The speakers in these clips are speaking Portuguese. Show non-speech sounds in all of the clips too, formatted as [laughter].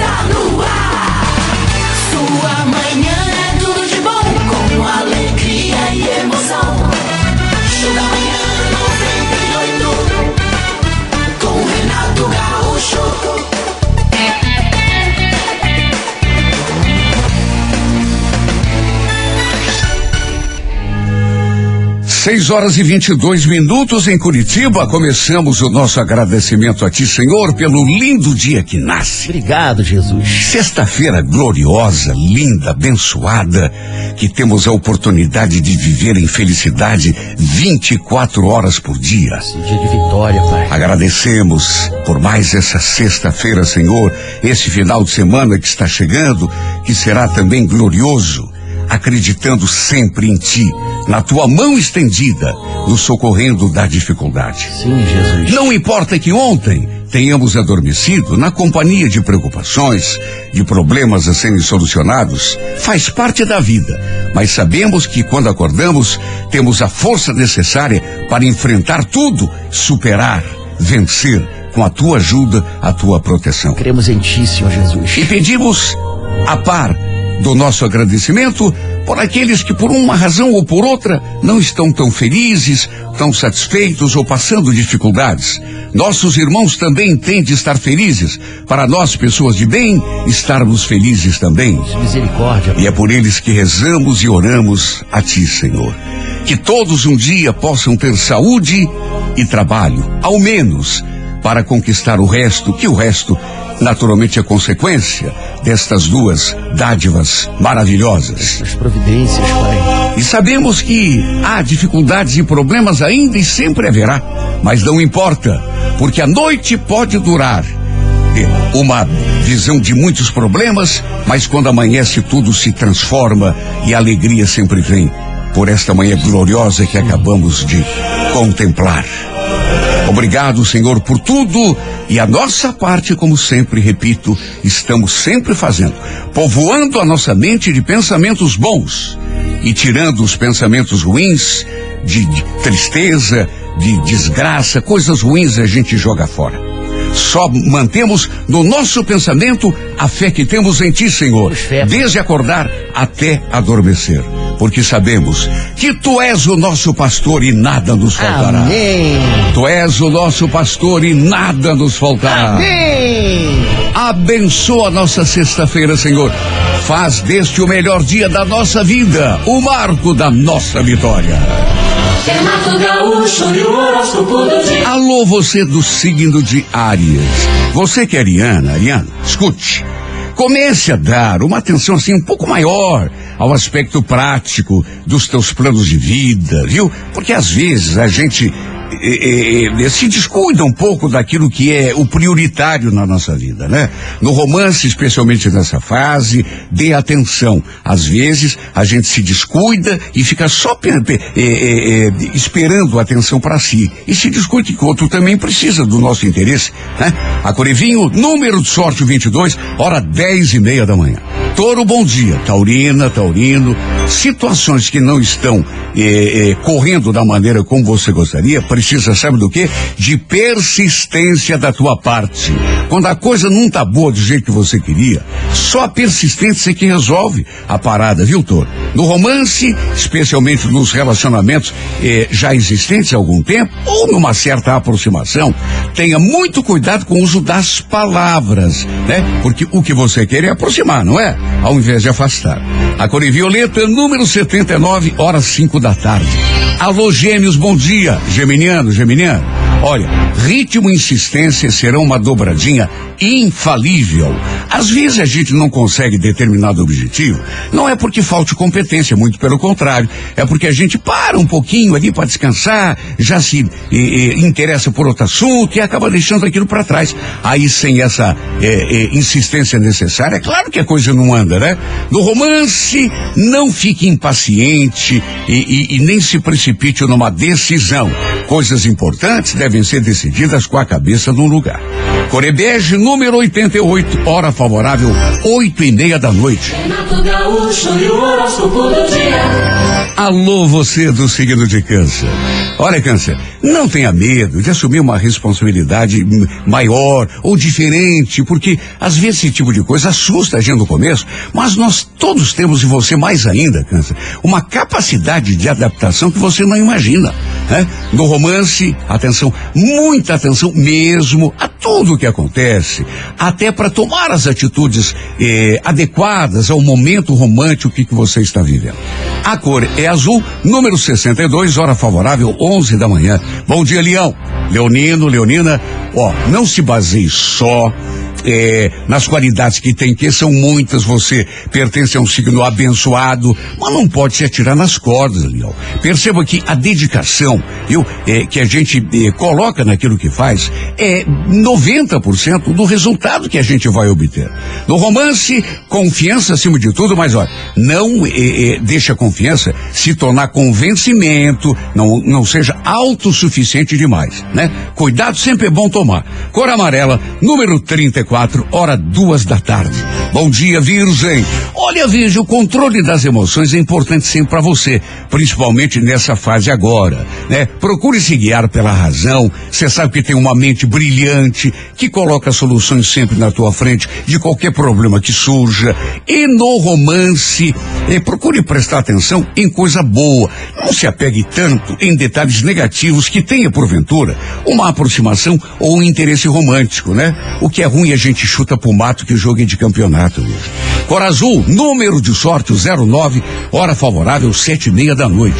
está no ar. Sua manhã 6 horas e 22 minutos em Curitiba. Começamos o nosso agradecimento a Ti, Senhor, pelo lindo dia que nasce. Obrigado, Jesus. Sexta-feira gloriosa, linda, abençoada, que temos a oportunidade de viver em felicidade 24 horas por dia. Esse dia de vitória, Pai. Agradecemos por mais essa sexta-feira, Senhor, esse final de semana que está chegando, que será também glorioso acreditando sempre em Ti, na Tua mão estendida, nos socorrendo da dificuldade. Sim, Jesus. Não importa que ontem tenhamos adormecido na companhia de preocupações, de problemas a serem solucionados, faz parte da vida. Mas sabemos que quando acordamos, temos a força necessária para enfrentar tudo, superar, vencer, com a tua ajuda, a tua proteção. Cremos em Ti, Senhor Jesus. E pedimos, a par do nosso agradecimento, por aqueles que, por uma razão ou por outra, não estão tão felizes, tão satisfeitos ou passando dificuldades. Nossos irmãos também têm de estar felizes, para nós, pessoas de bem, estarmos felizes também. Misericórdia. E é por eles que rezamos e oramos a Ti, Senhor. Que todos um dia possam ter saúde e trabalho, ao menos, para conquistar o resto, que o resto, naturalmente, é consequência destas duas dádivas maravilhosas. As providências, Pai. E sabemos que há dificuldades e problemas ainda e sempre haverá, mas não importa, porque a noite pode durar é, uma visão de muitos problemas, mas quando amanhece tudo se transforma e a alegria sempre vem por esta manhã gloriosa que acabamos de contemplar. Obrigado, Senhor, por tudo e a nossa parte, como sempre, repito, estamos sempre fazendo, povoando a nossa mente de pensamentos bons e tirando os pensamentos ruins de, de tristeza, de desgraça, coisas ruins a gente joga fora. Só mantemos no nosso pensamento a fé que temos em Ti, Senhor, desde acordar até adormecer. Porque sabemos que Tu és o nosso pastor e nada nos faltará. Amém. Tu és o nosso pastor e nada nos faltará. Amém. Abençoa a nossa sexta-feira, Senhor. Faz deste o melhor dia da nossa vida, o marco da nossa vitória. Renato Gaúcho. Alô, você do signo de Áries. Você que é Ariana, Ariana, escute. Comece a dar uma atenção assim um pouco maior ao aspecto prático dos teus planos de vida, viu? Porque às vezes a gente se descuida um pouco daquilo que é o prioritário na nossa vida, né? No romance, especialmente nessa fase, dê atenção. Às vezes a gente se descuida e fica só pe- pe- esperando a atenção para si. E se descuida que o outro também precisa do nosso interesse, né? A Corevinho, número de sorte 22, hora 10 e meia da manhã. Toro, bom dia. Taurina, Taurino, situações que não estão eh, eh, correndo da maneira como você gostaria, precisa, sabe do quê? De persistência da tua parte. Quando a coisa não tá boa do jeito que você queria, só a persistência que resolve a parada, viu, Toro? No romance, especialmente nos relacionamentos eh, já existentes há algum tempo, ou numa certa aproximação, tenha muito cuidado com o uso das palavras, né? Porque o que você quer é aproximar, não é? Ao invés de afastar. A cor em violeta, número 79, horas 5 da tarde. Alô, gêmeos, bom dia. Geminiano, geminiano. Olha, ritmo e insistência serão uma dobradinha infalível. Às vezes a gente não consegue determinado objetivo, não é porque falte competência, muito pelo contrário, é porque a gente para um pouquinho ali para descansar, já se interessa por outro assunto e acaba deixando aquilo para trás. Aí sem essa eh, eh, insistência necessária, é claro que a coisa não anda, né? No romance, não fique impaciente e, e- e nem se precipite numa decisão. Coisas importantes devem ser decididas com a cabeça no lugar. Corebege, número 88, hora favorável, oito e meia da noite. Renato Gaúcho e o horóscopo do dia. Alô, você do signo de câncer. Olha, câncer, não tenha medo de assumir uma responsabilidade maior ou diferente, porque às vezes esse tipo de coisa assusta a gente no começo, mas nós todos temos em você mais ainda, câncer, uma capacidade de adaptação que você não imagina. Né? No romance, atenção, muita atenção mesmo a tudo o que acontece, até para tomar as atitudes eh, adequadas ao momento romântico que, que você está vivendo. A cor é azul, número 62, hora favorável, 11 da manhã. Bom dia, Leão. Leonino, Leonina, ó, não se baseie só é, nas qualidades que tem, que são muitas, você pertence a um signo abençoado, mas não pode se atirar nas cordas, Leão. Perceba que a dedicação é, que a gente é, coloca naquilo que faz é 90% do resultado que a gente vai obter. No romance, confiança acima de tudo, mas olha, não é, é, deixa a confiança se tornar convencimento, não, não seja autossuficiente demais, né? Cuidado sempre é bom tomar. Cor amarela, número 34, hora duas da tarde. Bom dia, Virgem. Olha, Virgem, o controle das emoções é importante sempre para você, principalmente nessa fase agora, né? Procure se guiar pela razão. Você sabe que tem uma mente brilhante que coloca soluções sempre na tua frente de qualquer problema que surja. E no romance, eh, procure prestar atenção em coisa boa. Não se apegue tanto em detalhes negativos que tenha, porventura, uma aproximação ou um interesse romântico, né? O que é ruim a gente chuta pro mato que o jogo é de campeonato. Mesmo. Cor azul, número de sorte, o 09, hora favorável, sete e meia da noite.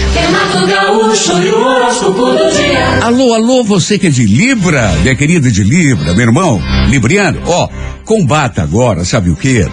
Alô, alô, você que é de Libra, minha querida de Libra, meu irmão, Libriano, ó, combata agora, sabe o quê?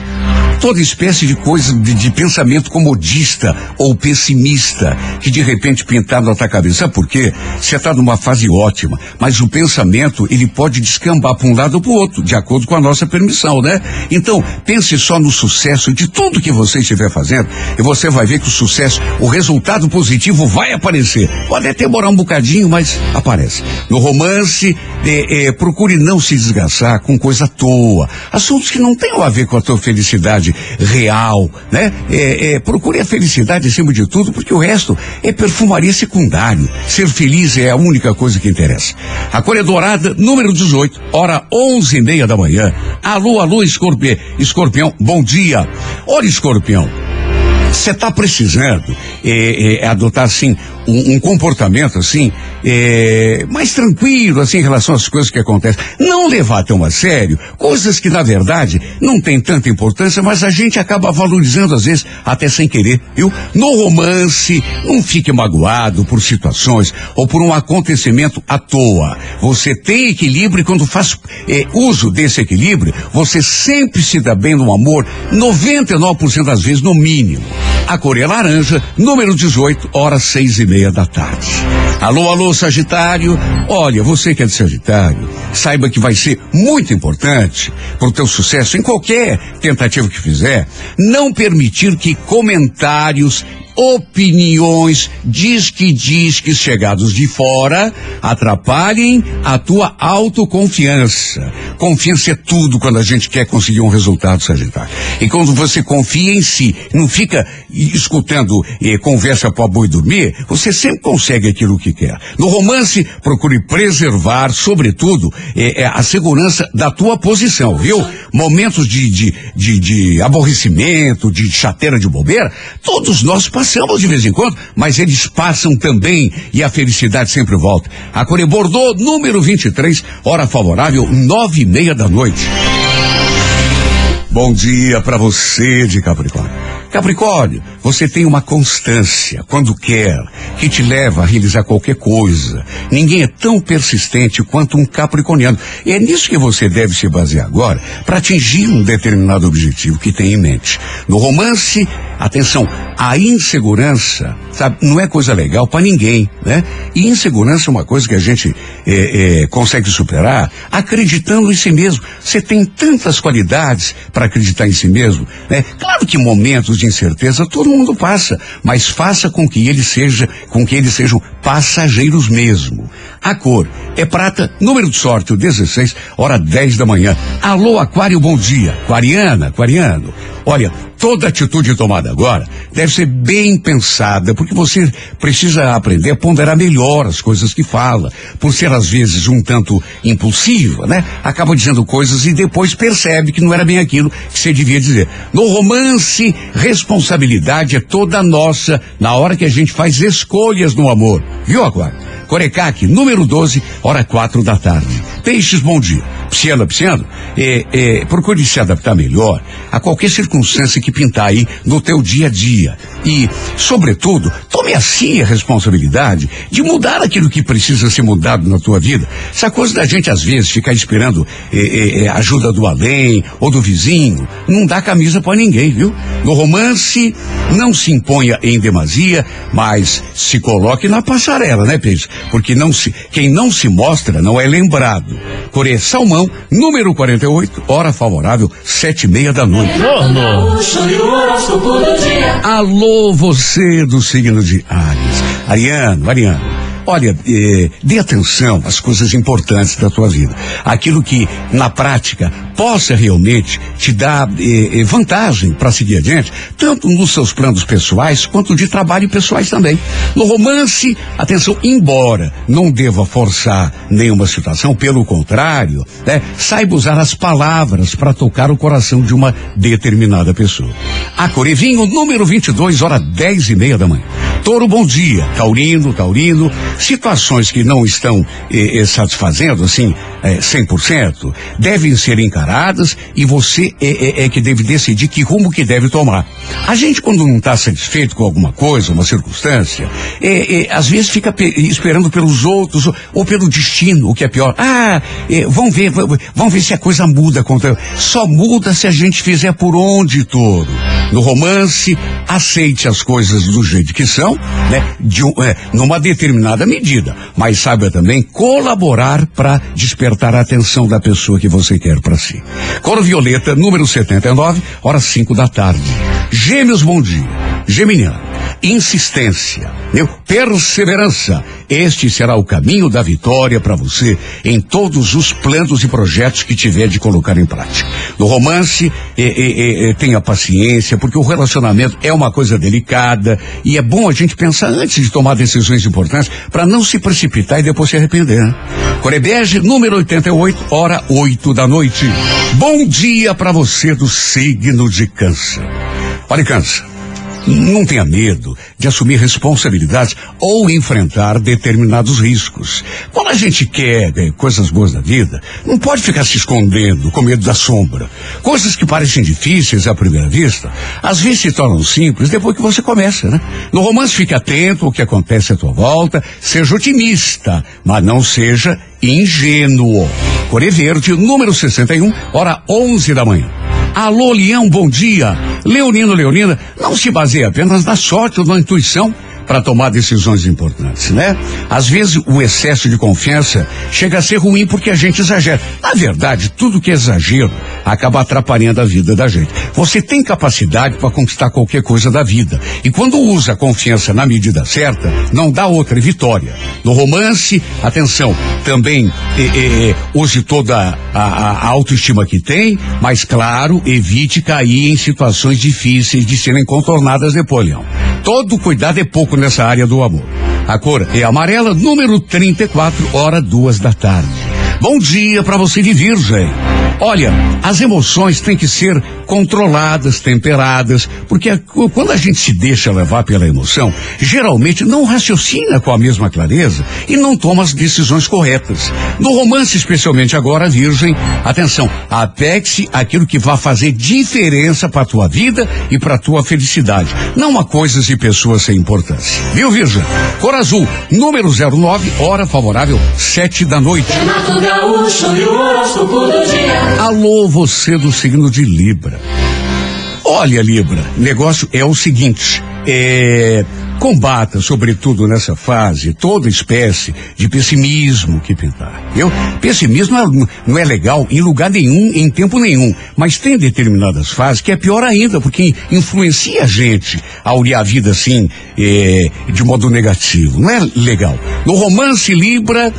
Toda espécie de coisa de, de pensamento comodista ou pessimista que de repente pintar na tua cabeça. Sabe por quê? Você está numa fase ótima, mas o pensamento ele pode descambar para um lado ou para o outro, de acordo com a nossa permissão, né? Então, pense só no sucesso de tudo que você estiver fazendo e você vai ver que o sucesso, o resultado positivo vai aparecer. Pode até demorar um bocadinho, mas aparece. No romance, eh, eh, procure não se desgastar com coisa à toa. Assuntos que não tenham a ver com a tua felicidade real, né? É, é, procure a felicidade acima de tudo, porque o resto é perfumaria secundário. Ser feliz é a única coisa que interessa. A é dourada, número 18, hora onze e meia da manhã. Alô, alô, escorpi escorpião, bom dia. Olha, escorpião, você está precisando é, é, adotar assim um, um comportamento assim é, mais tranquilo assim em relação às coisas que acontecem. Não levar tão a sério coisas que na verdade não tem tanta importância, mas a gente acaba valorizando às vezes até sem querer, viu? No romance, não fique magoado por situações ou por um acontecimento à toa. Você tem equilíbrio e quando faz é, uso desse equilíbrio, você sempre se dá bem no amor, 99% das vezes no mínimo. A cor é laranja, número 18, horas seis e meia da tarde. Alô, alô, Sagitário. Olha, você que é de Sagitário, saiba que vai ser muito importante para o teu sucesso em qualquer tentativa que fizer, não permitir que comentários opiniões, disque-disques chegados de fora atrapalhem a tua autoconfiança. Confiança é tudo quando a gente quer conseguir um resultado, Sagitário. E quando você confia em si, não fica escutando eh, conversa para boi dormir, você sempre consegue aquilo que quer. No romance, procure preservar, sobretudo, eh, eh, a segurança da tua posição, viu? Momentos de, de, de, de aborrecimento, de chateira de bobeira, todos nós passamos de vez em quando, mas eles passam também e a felicidade sempre volta. A Core Bordeaux, número 23, hora favorável, nove e meia da noite. Bom dia para você de Capricórnio. Capricórnio, você tem uma constância quando quer que te leva a realizar qualquer coisa. Ninguém é tão persistente quanto um capricorniano. E é nisso que você deve se basear agora para atingir um determinado objetivo que tem em mente. No romance, atenção, a insegurança, sabe, não é coisa legal para ninguém, né? E insegurança é uma coisa que a gente é, é, consegue superar acreditando em si mesmo. Você tem tantas qualidades para acreditar em si mesmo, né? Claro que momentos de incerteza todo mundo passa, mas faça com que eles seja, com que eles sejam passageiros mesmo. A cor é prata, número de sorte, o 16, hora 10 da manhã. Alô, Aquário, bom dia. Aquariana, aquariano. Olha, toda atitude tomada agora deve ser bem pensada, porque você precisa aprender a ponderar melhor as coisas que fala. Por ser, às vezes, um tanto impulsiva, né? Acaba dizendo coisas e depois percebe que não era bem aquilo que você devia dizer. No romance, responsabilidade é toda nossa na hora que a gente faz escolhas no amor. Viu, Aquário? Corecaque, número 12, hora quatro da tarde. Peixes, bom dia. Pisciano, pisciano, é, é, procure se adaptar melhor a qualquer circunstância que pintar aí no teu dia a dia. E, sobretudo, tome assim a responsabilidade de mudar aquilo que precisa ser mudado na tua vida. Essa coisa da gente, às vezes, ficar esperando é, ajuda do além ou do vizinho, não dá camisa para ninguém, viu? No romance, não se imponha em demasia, mas se coloque na passarela, né, Peixe? Porque não se, quem não se mostra não é lembrado. Coreia Salmão, número 48, hora favorável, sete e meia da noite. Alô, você do signo de Ares. Ariano, Ariano. Olha, eh, dê atenção às coisas importantes da tua vida. Aquilo que, na prática, possa realmente te dar eh, eh, vantagem para seguir adiante, tanto nos seus planos pessoais quanto de trabalho pessoais também. No romance, atenção, embora não deva forçar nenhuma situação, pelo contrário, né, saiba usar as palavras para tocar o coração de uma determinada pessoa. A Corevinho, número 22, hora 10 e meia da manhã. Touro, bom dia. Taurino, Taurino. Situações que não estão eh, eh, satisfazendo, assim, eh, 100%, devem ser encaradas e você é, é- é que deve decidir que rumo que deve tomar. A gente, quando não está satisfeito com alguma coisa, uma circunstância, eh, eh, às vezes fica pe- esperando pelos outros ou, ou pelo destino, o que é pior. Ah, eh, vamos ver, v- vamos ver se a coisa muda. Contra... Só muda se a gente fizer por onde, touro. No romance, aceite as coisas do jeito que são, né? De é, numa determinada medida. Mas saiba também colaborar para despertar a atenção da pessoa que você quer para si. Coro Violeta, número 79, horas 5 da tarde. Gêmeos, bom dia. Geminiano, insistência, meu, perseverança. Este será o caminho da vitória para você em todos os planos e projetos que tiver de colocar em prática. No romance, tenha paciência, porque o relacionamento é uma coisa delicada e é bom a gente pensar antes de tomar decisões importantes para não se precipitar e depois se arrepender. Né? Corebege, número 88, hora 8 da noite. Bom dia para você do signo de câncer. Olha, câncer. Não tenha medo de assumir responsabilidades ou enfrentar determinados riscos. Quando a gente quer eh, coisas boas da vida, não pode ficar se escondendo com medo da sombra. Coisas que parecem difíceis à primeira vista, às vezes se tornam simples depois que você começa, né? No romance, fique atento ao que acontece à tua volta, seja otimista, mas não seja ingênuo. Coré Verde, número 61, hora 11 da manhã. Alô, Leão, bom dia. Leonino, Leonina, não se baseie apenas na sorte ou na intuição para tomar decisões importantes, né? Às vezes o excesso de confiança chega a ser ruim porque a gente exagera. Na verdade, tudo que é exagero acaba atrapalhando a vida da gente. Você tem capacidade para conquistar qualquer coisa da vida. E quando usa a confiança na medida certa, não dá outra vitória. No romance, atenção, também eh, use toda a, a- a autoestima que tem, mas claro, evite cair em situações difíceis de serem contornadas depois, Leão. Todo cuidado é pouco nessa área do amor. A cor é amarela, número 34, hora duas da tarde. Bom dia para você de Virgem. Olha, as emoções têm que ser controladas, temperadas, porque a- quando a gente se deixa levar pela emoção, geralmente não raciocina com a mesma clareza e não toma as decisões corretas. No romance, especialmente agora, Virgem, atenção, apegue-se àquilo que vai fazer diferença para tua vida e para tua felicidade, não a coisas e pessoas sem importância. Viu, Virgem? Cor azul, número 09, hora favorável, sete da noite. Renato Gaúcho e o dia. Alô, você do signo de Libra. Olha, Libra, negócio é o seguinte, é, Combata, sobretudo nessa fase, toda espécie de pessimismo que pintar. Eu, pessimismo não é, não é legal em lugar nenhum, em tempo nenhum, mas tem determinadas fases que é pior ainda, porque influencia a gente a olhar a vida assim, eh, de modo negativo. Não é legal. No romance Libra,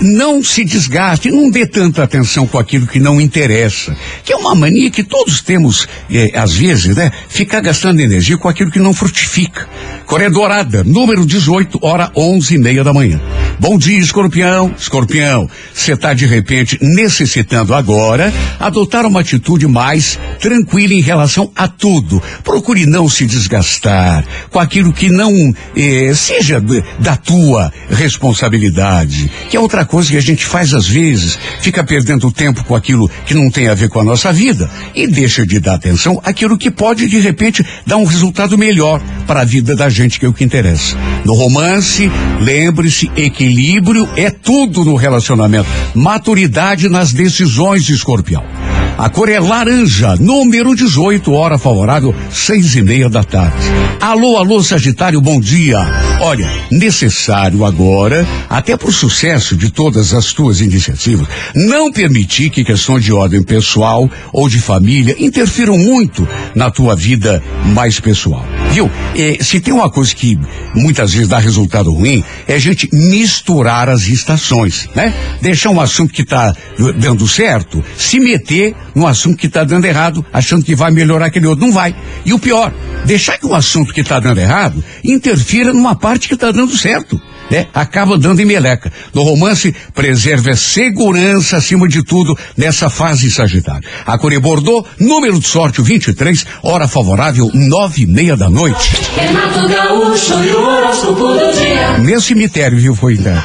não se desgaste, não dê tanta atenção com aquilo que não interessa, que é uma mania que todos temos, eh, às vezes, né? Ficar gastando energia com aquilo que não frutifica. Coreia Dourada, número 18, hora onze e meia da manhã. Bom dia, escorpião. Escorpião, você está de repente necessitando agora adotar uma atitude mais tranquila em relação a tudo. Procure não se desgastar com aquilo que não eh, seja da tua responsabilidade, que é outra coisa que a gente faz às vezes, fica perdendo tempo com aquilo que não tem a ver com a nossa vida e deixa de dar atenção àquilo que pode de repente dar um resultado melhor para a vida da gente, que o que interessa. No romance, lembre-se, equilíbrio é tudo no relacionamento. Maturidade nas decisões de escorpião. A cor é laranja, número 18, hora favorável, seis e meia da tarde. Alô, alô, Sagitário, bom dia. Olha, necessário agora, até para o sucesso de todas as tuas iniciativas, não permitir que questões de ordem pessoal ou de família interfiram muito na tua vida mais pessoal. Viu? Eh, se tem uma coisa que muitas vezes dá resultado ruim, é a gente misturar as estações, né? Deixar um assunto que está dando certo, se meter num assunto que está dando errado, achando que vai melhorar aquele outro. Não vai. E o pior, deixar que um assunto que está dando errado interfira numa parte que está dando certo. Né? Acaba dando em meleca. No romance, preserve a segurança acima de tudo nessa fase Sagitário. A Core Bordeaux, número de sorte o 23, hora favorável, nove e meia da noite. Renato Gaúcho e o horóscopo do dia. Meu cemitério, viu, foi então.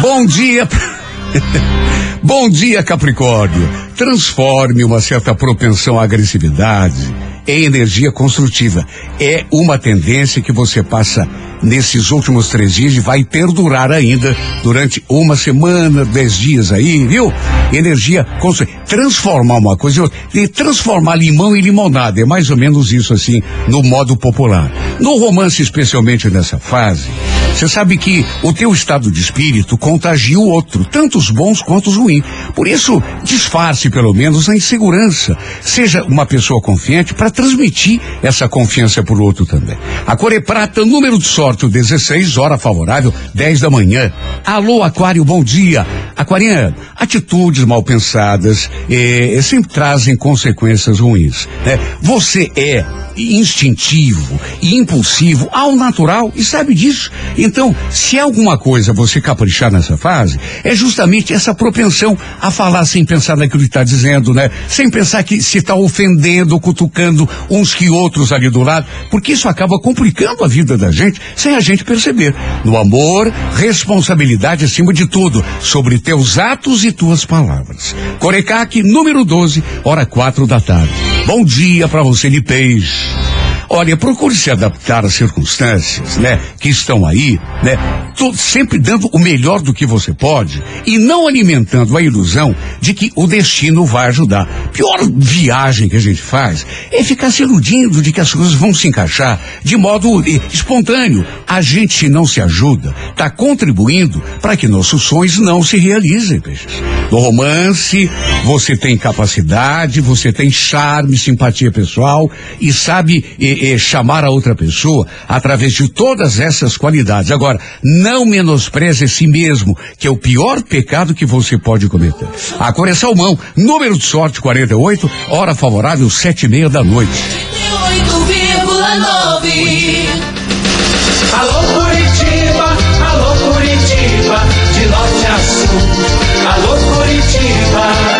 Bom dia. [laughs] Bom dia, Capricórnio. Transforme uma certa propensão à agressividade em energia construtiva. É uma tendência que você passa nesses últimos três dias e vai perdurar ainda durante uma semana, dez dias aí, viu? Energia construtiva. Transformar uma coisa em outra. E transformar limão em limonada. É mais ou menos isso assim, no modo popular. No romance, especialmente nessa fase, você sabe que o teu estado de espírito contagia o outro, tanto os bons quanto os ruins. Por isso, disfarce pelo menos a insegurança. Seja uma pessoa confiante para transmitir essa confiança para o outro também. A cor é prata, número de sorte, o 16, hora favorável, 10 da manhã. Alô, Aquário, bom dia. Aquariano, atitudes mal pensadas eh, sempre trazem consequências ruins. Né? Você é instintivo e impulsivo ao natural e sabe disso. Então, se há alguma coisa você caprichar nessa fase, é justamente essa propensão a falar sem pensar naquilo que está dizendo, né? Sem pensar que se está ofendendo, cutucando uns que outros ali do lado, porque isso acaba complicando a vida da gente sem a gente perceber. No amor, responsabilidade acima de tudo, sobre teus atos e tuas palavras. Corecaque, número 12, hora quatro da tarde. Bom dia para você de peixe. Olha, procure se adaptar às circunstâncias, né, que estão aí, né, tô sempre dando o melhor do que você pode e não alimentando a ilusão de que o destino vai ajudar. Pior viagem que a gente faz é ficar se iludindo de que as coisas vão se encaixar de modo eh, espontâneo. A gente não se ajuda, está contribuindo para que nossos sonhos não se realizem, peixes. No romance, você tem capacidade, você tem charme, simpatia pessoal e sabe eh, eh, chamar a outra pessoa através de todas essas qualidades. Agora, não menospreze si mesmo, que é o pior pecado que você pode cometer. A cor é salmão, número de sorte 48, hora favorável sete e meia da noite. 8,9. Alô Curitiba, alô Curitiba, de norte a sul. Alô Curitiba,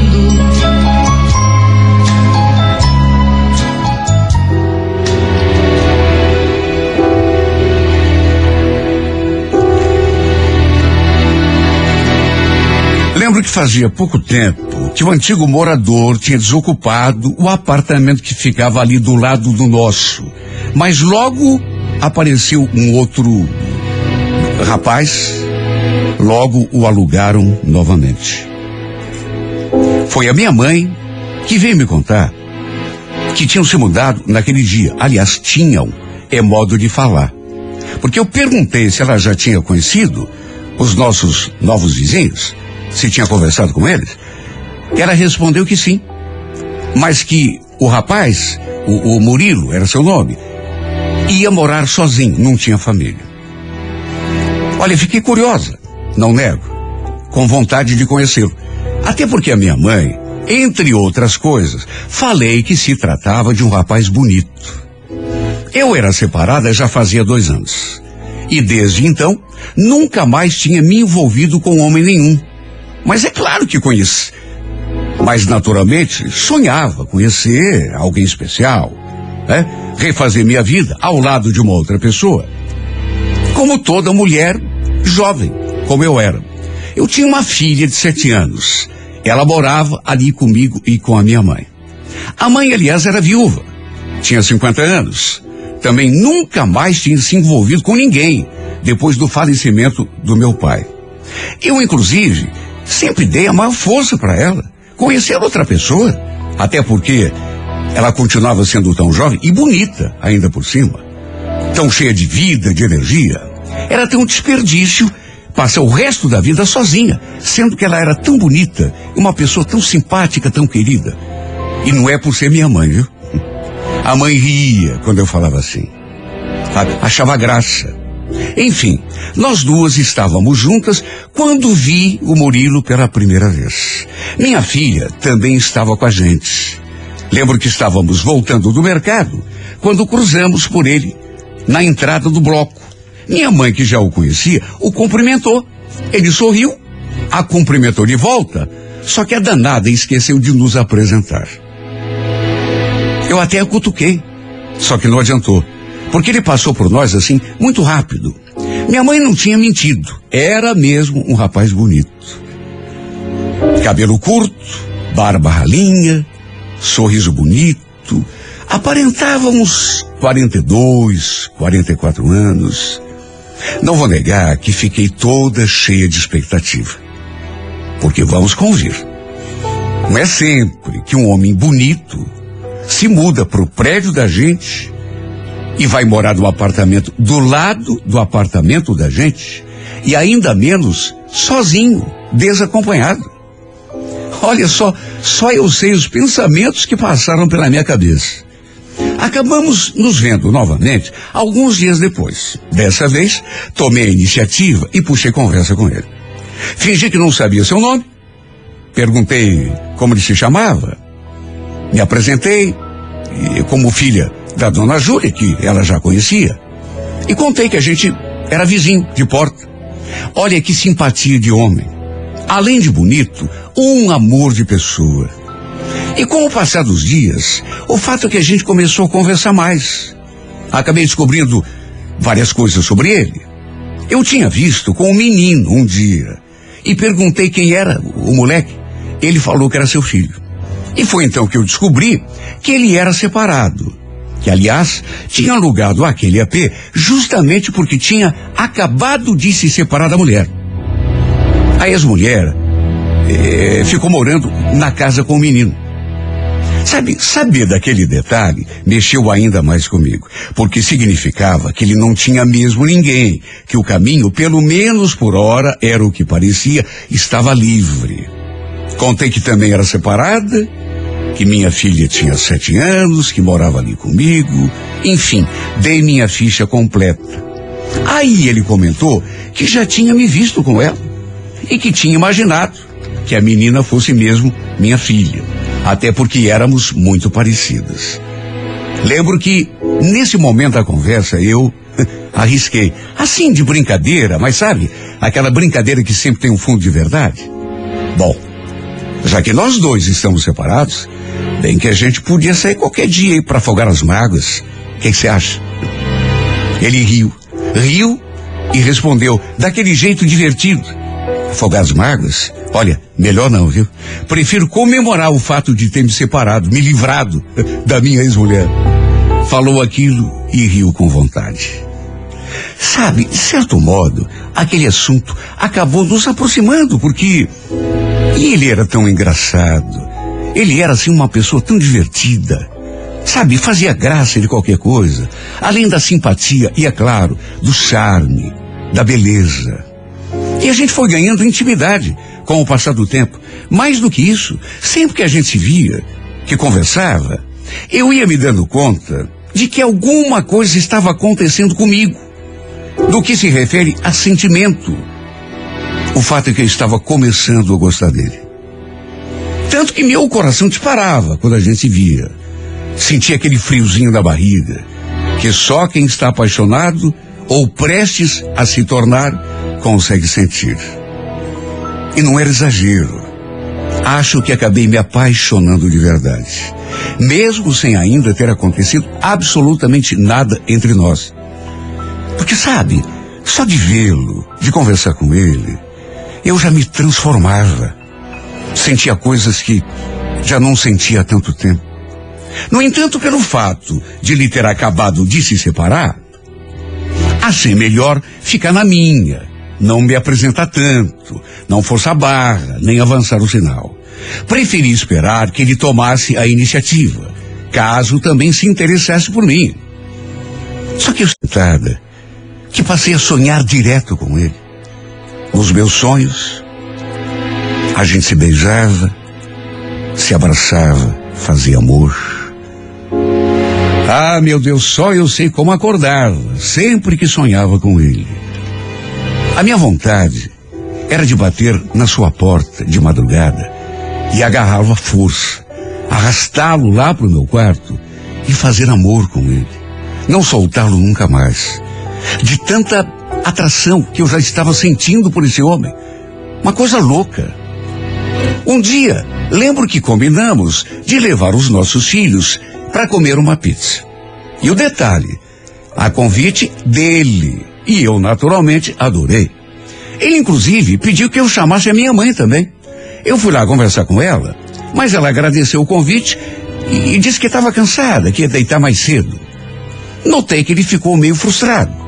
Que fazia pouco tempo que o antigo morador tinha desocupado o apartamento que ficava ali do lado do nosso. Mas logo apareceu um outro rapaz, logo o alugaram novamente. Foi a minha mãe que veio me contar que tinham se mudado naquele dia. Aliás, tinham, é modo de falar. Porque eu perguntei se ela já tinha conhecido os nossos novos vizinhos, se tinha conversado com eles. Ela respondeu que sim. Mas que o rapaz, o, o Murilo, era seu nome, ia morar sozinho, não tinha família. Olha, fiquei curiosa, não nego, com vontade de conhecê-lo. Até porque a minha mãe, entre outras coisas, falei que se tratava de um rapaz bonito. Eu era separada já fazia dois anos. E desde então, nunca mais tinha me envolvido com homem nenhum. Mas é claro que conheci. Mas naturalmente sonhava conhecer alguém especial, né? Refazer minha vida ao lado de uma outra pessoa. Como toda mulher jovem, como eu era. Eu tinha uma filha de sete anos. Ela morava ali comigo e com a minha mãe. A mãe, aliás, era viúva. Tinha 50 anos. Também nunca mais tinha se envolvido com ninguém depois do falecimento do meu pai. Eu, inclusive, sempre dei a maior força para ela. Conhecer outra pessoa. Até porque ela continuava sendo tão jovem e bonita, ainda por cima. Tão cheia de vida, de energia. Era um desperdício passar o resto da vida sozinha, sendo que ela era tão bonita, uma pessoa tão simpática, tão querida. E não é por ser minha mãe, viu? [laughs] A mãe ria quando eu falava assim. Sabe? Achava graça. Enfim, nós duas estávamos juntas quando vi o Murilo pela primeira vez. Minha filha também estava com a gente. Lembro que estávamos voltando do mercado quando cruzamos por ele na entrada do bloco. Minha mãe, que já o conhecia, o cumprimentou. Ele sorriu, a cumprimentou de volta, só que a danada esqueceu de nos apresentar. Eu até a cutuquei, só que não adiantou, porque ele passou por nós assim, muito rápido. Minha mãe não tinha mentido, era mesmo um rapaz bonito. Cabelo curto, barba ralinha, sorriso bonito, aparentava uns 42, 44 anos. Não vou negar que fiquei toda cheia de expectativa. Porque vamos convir. Não é sempre que um homem bonito se muda para o prédio da gente e vai morar no apartamento do lado do apartamento da gente e ainda menos sozinho, desacompanhado. Olha só, só eu sei os pensamentos que passaram pela minha cabeça. Acabamos nos vendo novamente alguns dias depois. Dessa vez, tomei a iniciativa e puxei conversa com ele. Fingi que não sabia seu nome. Perguntei como ele se chamava. Me apresentei como filha da dona Júlia, que ela já conhecia. E contei que a gente era vizinho de porta. Olha que simpatia de homem. Além de bonito, um amor de pessoa. E com o passar dos dias, o fato é que a gente começou a conversar mais. Acabei descobrindo várias coisas sobre ele. Eu tinha visto com um menino um dia e perguntei quem era o moleque. Ele falou que era seu filho. E foi então que eu descobri que ele era separado. Que, aliás, tinha alugado aquele AP justamente porque tinha acabado de se separar da mulher. A ex-mulher eh, ficou morando na casa com o menino. Sabe, saber daquele detalhe mexeu ainda mais comigo, porque significava que ele não tinha mesmo ninguém, que o caminho, pelo menos por hora, era o que parecia, estava livre. Contei que também era separada, que minha filha tinha sete anos, que morava ali comigo, enfim, dei minha ficha completa. Aí ele comentou que já tinha me visto com ela e que tinha imaginado que a menina fosse mesmo minha filha até porque éramos muito parecidas. Lembro que, nesse momento da conversa, eu [laughs] arrisquei. Assim, de brincadeira, mas sabe, aquela brincadeira que sempre tem um fundo de verdade? Bom, já que nós dois estamos separados, bem que a gente podia sair qualquer dia aí para afogar as mágoas. O que você acha? Ele riu, riu e respondeu daquele jeito divertido. Afogar as mágoas? Olha, melhor não, viu? Prefiro comemorar o fato de ter me separado, me livrado [laughs] da minha ex-mulher. Falou aquilo e riu com vontade. Sabe, de certo modo, aquele assunto acabou nos aproximando, porque ele era tão engraçado. Ele era assim uma pessoa tão divertida. Sabe, fazia graça de qualquer coisa. Além da simpatia e, é claro, do charme, da beleza. E a gente foi ganhando intimidade com o passar do tempo. Mais do que isso, sempre que a gente se via, que conversava, eu ia me dando conta de que alguma coisa estava acontecendo comigo. Do que se refere a sentimento. O fato é que eu estava começando a gostar dele. Tanto que meu coração disparava quando a gente via. Sentia aquele friozinho na barriga, que só quem está apaixonado ou prestes a se tornar consegue sentir. E não era exagero. Acho que acabei me apaixonando de verdade. Mesmo sem ainda ter acontecido absolutamente nada entre nós. Porque sabe, só de vê-lo, de conversar com ele, eu já me transformava. Sentia coisas que já não sentia há tanto tempo. No entanto, pelo fato de ele ter acabado de se separar, achei melhor ficar na minha, não me apresentar tanto, não forçar a barra, nem avançar o sinal. Preferi esperar que ele tomasse a iniciativa, caso também se interessasse por mim. Só que eu sentada, que passei a sonhar direto com ele. Nos meus sonhos, a gente se beijava, se abraçava, fazia amor. Ah, meu Deus, só eu sei como acordava, sempre que sonhava com ele. A minha vontade era de bater na sua porta de madrugada e agarrá-lo à força, arrastá-lo lá para o meu quarto e fazer amor com ele. Não soltá-lo nunca mais. De tanta atração que eu já estava sentindo por esse homem. Uma coisa louca. Um dia, lembro que combinamos de levar os nossos filhos para comer uma pizza. E o detalhe, a convite dele. E eu, naturalmente, adorei. Ele, inclusive, pediu que eu chamasse a minha mãe também. Eu fui lá conversar com ela, mas ela agradeceu o convite e, e disse que estava cansada, que ia deitar mais cedo. Notei que ele ficou meio frustrado.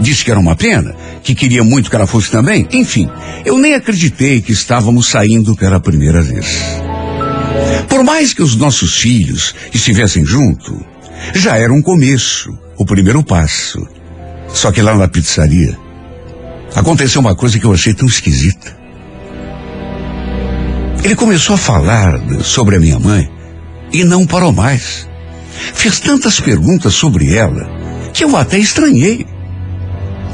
Disse que era uma pena, que queria muito que ela fosse também. Enfim, eu nem acreditei que estávamos saindo pela primeira vez. Por mais que os nossos filhos estivessem junto, já era um começo, o primeiro passo. Só que lá na pizzaria, aconteceu uma coisa que eu achei tão esquisita. Ele começou a falar sobre a minha mãe e não parou mais. Fez tantas perguntas sobre ela que eu até estranhei.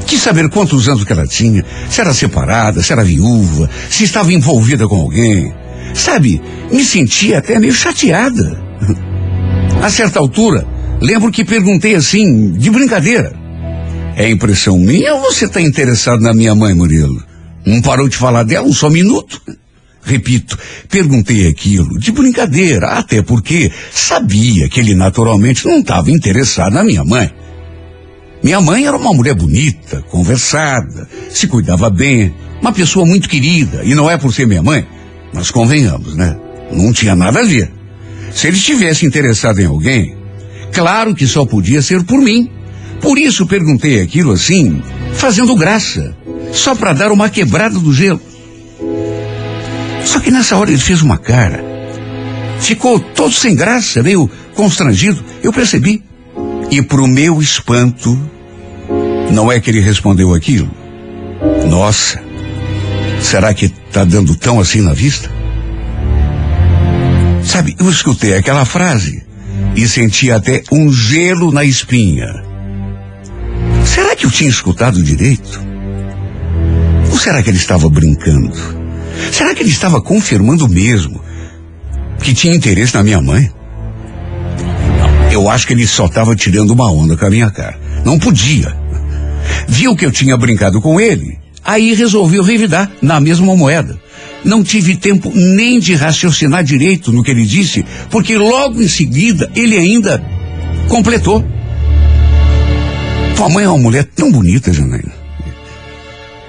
Quis saber quantos anos que ela tinha, se era separada, se era viúva, se estava envolvida com alguém. Sabe, me sentia até meio chateada. [laughs] A certa altura, lembro que perguntei assim, de brincadeira. É impressão minha ou você está interessado na minha mãe, Murilo? Não parou de falar dela um só minuto? Repito, perguntei aquilo de brincadeira, até porque sabia que ele naturalmente não estava interessado na minha mãe. Minha mãe era uma mulher bonita, conversada, se cuidava bem, uma pessoa muito querida, e não é por ser minha mãe, mas convenhamos, né? Não tinha nada a ver. Se ele estivesse interessado em alguém, claro que só podia ser por mim. Por isso perguntei aquilo assim, fazendo graça, só para dar uma quebrada do gelo. Só que nessa hora ele fez uma cara. Ficou todo sem graça, meio constrangido. Eu percebi. E pro meu espanto, não é que ele respondeu aquilo? Nossa, será que tá dando tão assim na vista? Sabe, eu escutei aquela frase e senti até um gelo na espinha. Será que eu tinha escutado direito? Ou será que ele estava brincando? Será que ele estava confirmando mesmo que tinha interesse na minha mãe? Eu acho que ele só estava tirando uma onda com a minha cara. Não podia. Viu que eu tinha brincado com ele, aí resolveu revidar na mesma moeda. Não tive tempo nem de raciocinar direito no que ele disse, porque logo em seguida ele ainda completou. Tua mãe é uma mulher tão bonita, Janaína.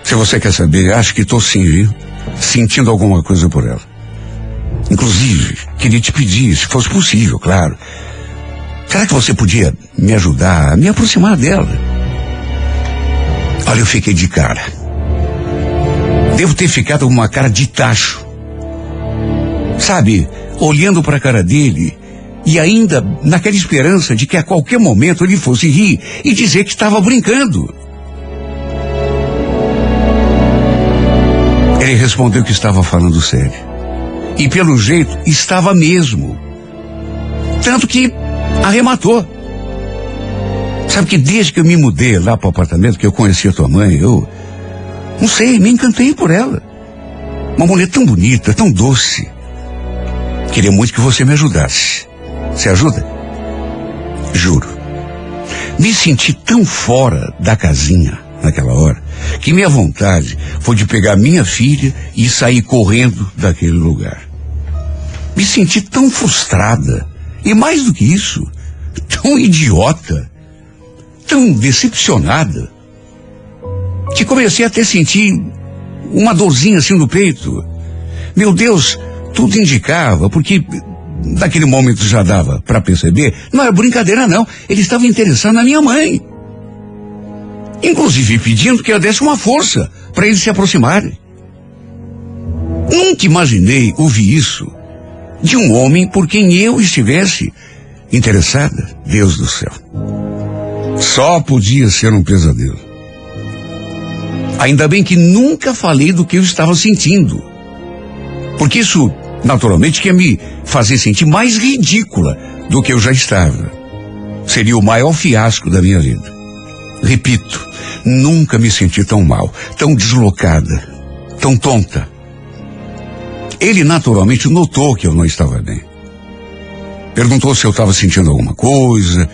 Se você quer saber, acho que tô sim, viu? sentindo alguma coisa por ela. Inclusive, queria te pedir, se fosse possível, claro. Será que você podia me ajudar a me aproximar dela? Olha, eu fiquei de cara. Devo ter ficado com uma cara de tacho. Sabe, olhando para a cara dele e ainda naquela esperança de que a qualquer momento ele fosse rir e dizer que estava brincando. Ele respondeu que estava falando sério. E pelo jeito estava mesmo. Tanto que arrematou. Sabe que desde que eu me mudei lá para o apartamento, que eu conheci a tua mãe, eu. Não sei, me encantei por ela. Uma mulher tão bonita, tão doce. Queria muito que você me ajudasse. Você ajuda? Juro. Me senti tão fora da casinha naquela hora que minha vontade foi de pegar minha filha e sair correndo daquele lugar. Me senti tão frustrada e mais do que isso, tão idiota, tão decepcionada, que comecei a até sentir uma dorzinha assim no peito. Meu Deus, tudo indicava, porque naquele momento já dava para perceber, não era brincadeira não, ele estava interessado na minha mãe. Inclusive pedindo que eu desse uma força para eles se aproximarem. Nunca imaginei ouvir isso de um homem por quem eu estivesse interessada. Deus do céu. Só podia ser um pesadelo. Ainda bem que nunca falei do que eu estava sentindo. Porque isso, naturalmente, quer me fazer sentir mais ridícula do que eu já estava. Seria o maior fiasco da minha vida. Repito, nunca me senti tão mal, tão deslocada, tão tonta. Ele naturalmente notou que eu não estava bem. Perguntou se eu estava sentindo alguma coisa.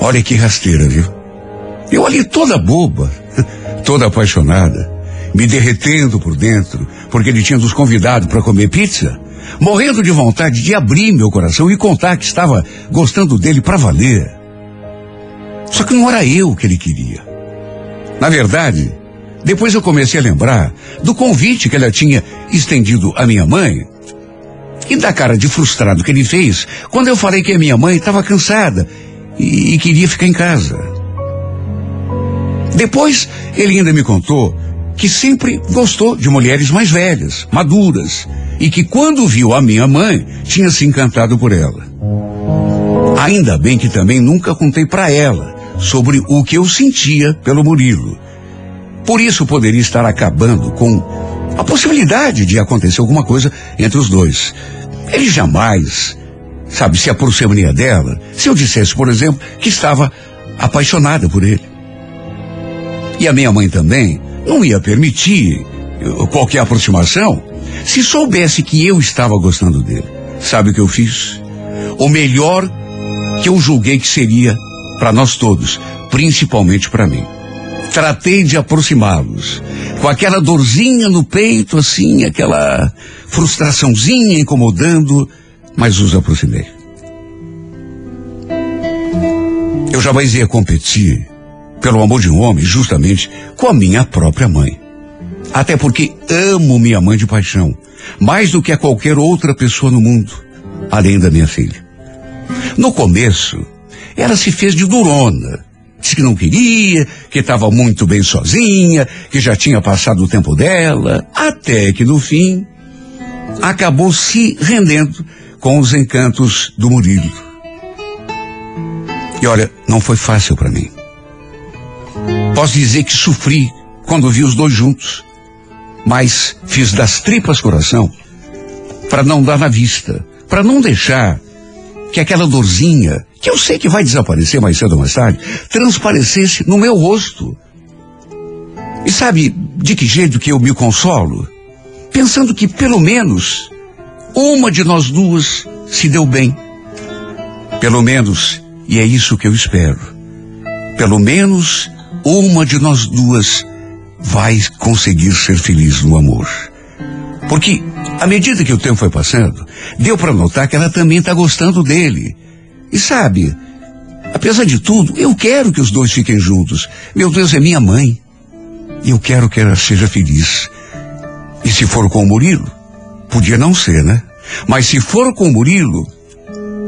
Olha que rasteira, viu? Eu ali toda boba, [laughs] toda apaixonada, me derretendo por dentro, porque ele tinha nos convidado para comer pizza, morrendo de vontade de abrir meu coração e contar que estava gostando dele para valer. Só que não era eu que ele queria. Na verdade, depois eu comecei a lembrar do convite que ela tinha estendido à minha mãe e da cara de frustrado que ele fez quando eu falei que a minha mãe estava cansada e, e queria ficar em casa. Depois, ele ainda me contou que sempre gostou de mulheres mais velhas, maduras, e que quando viu a minha mãe, tinha se encantado por ela. Ainda bem que também nunca contei para ela sobre o que eu sentia pelo Murilo. Por isso poderia estar acabando com a possibilidade de acontecer alguma coisa entre os dois. Ele jamais, sabe, se aproximaria dela se eu dissesse, por exemplo, que estava apaixonada por ele. E a minha mãe também não ia permitir eh, qualquer aproximação se soubesse que eu estava gostando dele. Sabe o que eu fiz? O melhor que eu julguei que seria para nós todos, principalmente para mim. Tratei de aproximá-los, com aquela dorzinha no peito, assim, aquela frustraçãozinha incomodando, mas os aproximei. Eu jamais ia competir, pelo amor de um homem, justamente com a minha própria mãe. Até porque amo minha mãe de paixão, mais do que a qualquer outra pessoa no mundo, além da minha filha. No começo, ela se fez de durona. Disse que não queria, que estava muito bem sozinha, que já tinha passado o tempo dela, até que no fim acabou se rendendo com os encantos do Murilo. E olha, não foi fácil para mim. Posso dizer que sofri quando vi os dois juntos, mas fiz das tripas coração para não dar na vista, para não deixar que aquela dorzinha, que eu sei que vai desaparecer mais cedo ou mais tarde, transparecesse no meu rosto. E sabe de que jeito que eu me consolo? Pensando que pelo menos uma de nós duas se deu bem. Pelo menos, e é isso que eu espero. Pelo menos uma de nós duas vai conseguir ser feliz no amor. Porque, à medida que o tempo foi passando, deu para notar que ela também está gostando dele. E sabe, apesar de tudo, eu quero que os dois fiquem juntos. Meu Deus, é minha mãe. E eu quero que ela seja feliz. E se for com o Murilo? Podia não ser, né? Mas se for com o Murilo,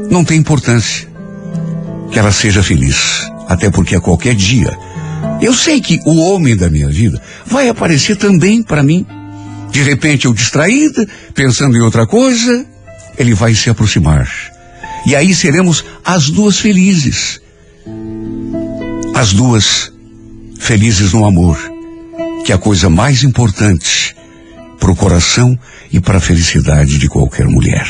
não tem importância. Que ela seja feliz. Até porque a qualquer dia, eu sei que o homem da minha vida vai aparecer também para mim. De repente, eu distraída, pensando em outra coisa, ele vai se aproximar. E aí seremos as duas felizes. As duas felizes no amor, que é a coisa mais importante para o coração e para a felicidade de qualquer mulher.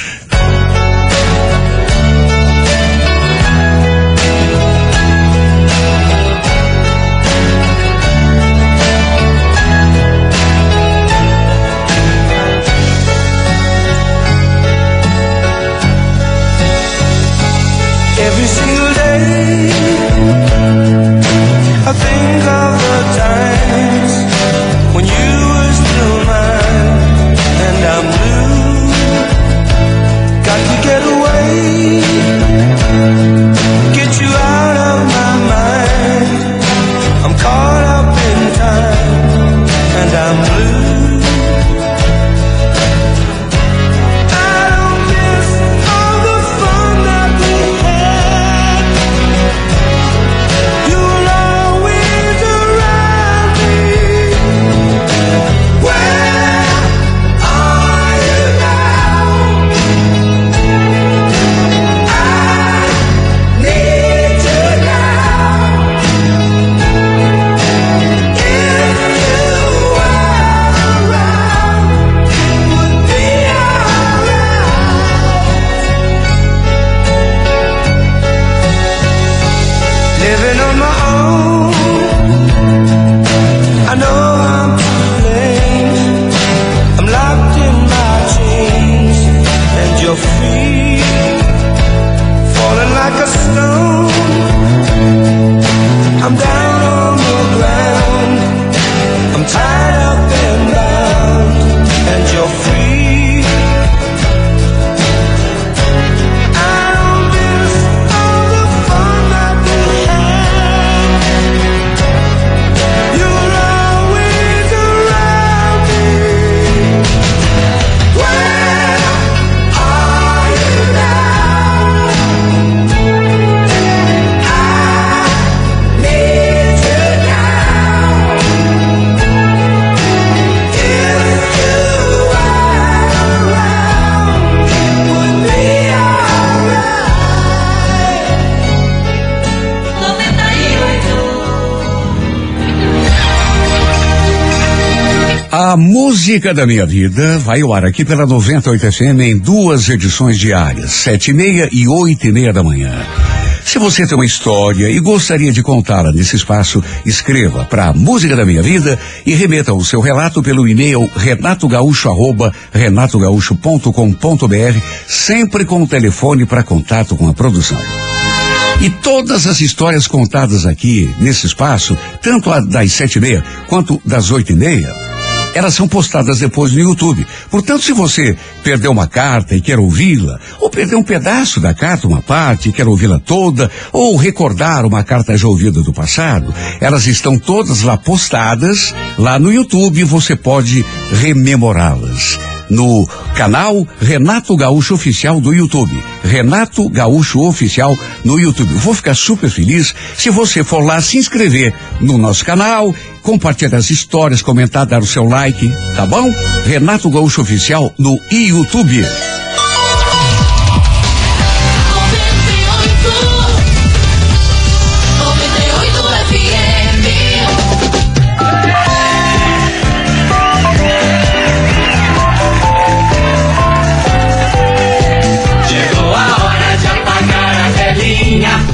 Música da minha vida vai ao ar aqui pela 98 FM em duas edições diárias, sete e meia e oito e meia da manhã. Se você tem uma história e gostaria de contá-la nesse espaço, escreva para Música da Minha Vida e remeta o seu relato pelo e-mail renatogaúcho arroba renatogaúcho.com.br, sempre com o telefone para contato com a produção. E todas as histórias contadas aqui nesse espaço, tanto a das sete e meia quanto das oito e meia, elas são postadas depois no YouTube. Portanto, se você perdeu uma carta e quer ouvi-la, ou perdeu um pedaço da carta, uma parte, e quer ouvi-la toda, ou recordar uma carta já ouvida do passado, elas estão todas lá postadas, lá no YouTube, você pode rememorá-las no canal Renato Gaúcho Oficial do YouTube. Renato Gaúcho Oficial no YouTube. Vou ficar super feliz se você for lá se inscrever no nosso canal, compartilhar as histórias, comentar, dar o seu like, tá bom? Renato Gaúcho Oficial no YouTube.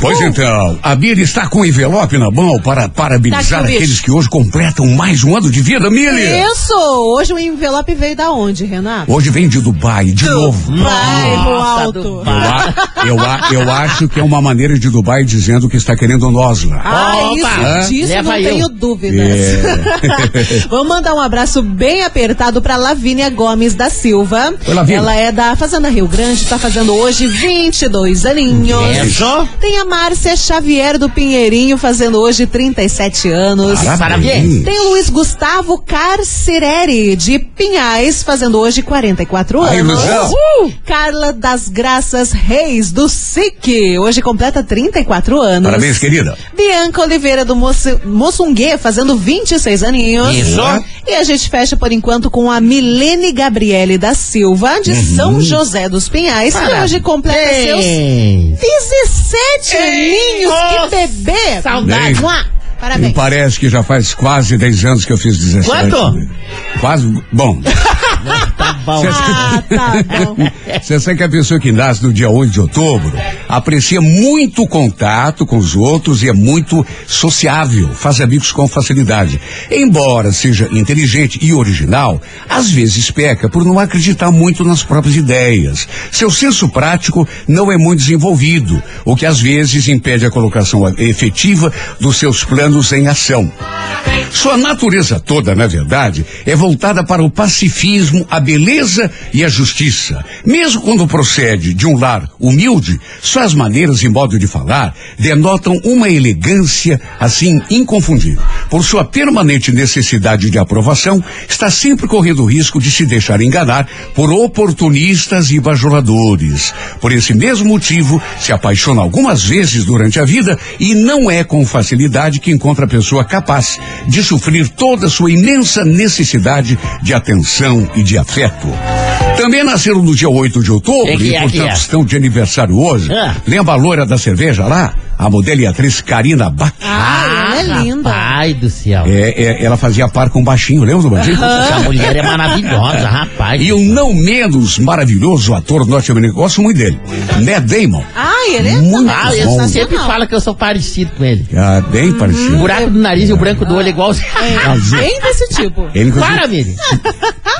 Pois então, a Miri está com o envelope na mão para parabenizar Tá aqueles que hoje completam mais um ano de vida, Miri. Isso! Hoje o envelope veio da onde, Renato? Hoje vem de Dubai, de novo. Bairro Alto. Eu, a- eu, a- eu acho que é uma maneira de Dubai dizendo que está querendo nós lá. Ah, Opa, isso disso leva não eu. tenho dúvidas. É. [laughs] Vamos mandar um abraço bem apertado pra Lavínia Gomes da Silva. Oi, Lavínia. Ela é da Fazenda Rio Grande, tá fazendo hoje 22 aninhos. Isso. Tem a Márcia Xavier do Pinheirinho, fazendo hoje 37 anos. Parabéns. Tem o Luiz Gustavo Carcereri, de Pinhais, fazendo hoje 44 Ai, anos. Carla das Graças Reis, do SIC, hoje completa 34 anos. Parabéns, querida. Bianca Oliveira do Moço, Moçungue, fazendo 26 aninhos. Isso. Uhum. E a gente fecha por enquanto com a Milene Gabriele da Silva, de uhum. São José dos Pinhais, Parabéns. que hoje completa seus 17 Sim. Meninos, que bebê! Saudade! Né? Me Parabéns. parece que já faz quase 10 anos que eu fiz 17. Quanto? Quase. Bom. [laughs] [laughs] Tá bom. Ah, tá bom. [laughs] Você sabe que a pessoa que nasce no dia 8 de outubro aprecia muito o contato com os outros e é muito sociável, faz amigos com facilidade. Embora seja inteligente e original, às vezes peca por não acreditar muito nas próprias ideias. Seu senso prático não é muito desenvolvido, o que às vezes impede a colocação efetiva dos seus planos em ação. Sua natureza toda, na verdade, é voltada para o pacifismo, a beleza e a justiça. Mesmo quando procede de um lar humilde, suas maneiras e modo de falar denotam uma elegância assim inconfundível. Por sua permanente necessidade de aprovação, está sempre correndo o risco de se deixar enganar por oportunistas e bajuladores. Por esse mesmo motivo, se apaixona algumas vezes durante a vida e não é com facilidade que encontra a pessoa capaz de suprir toda a sua imensa necessidade de atenção e de afeto. Também nasceram no dia 8 de outubro que e, é, portanto, é? estão de aniversário hoje. Ah. Lembra a loira da cerveja lá? A modelo e atriz Karina Bach. Ah, ela é linda. Pai do céu. É, é, ela fazia par com o baixinho, lembra do baixinho? Essa mulher é maravilhosa, [laughs] rapaz. E o não menos maravilhoso ator norte-americano, gosto muito dele, Matt Damon. Ah, ele é Muito Ah, bom. sempre falo que eu sou parecido com ele. Ah, bem O parecido. buraco do nariz e o branco do olho é igual. Azul. Bem desse tipo. Ele, Para,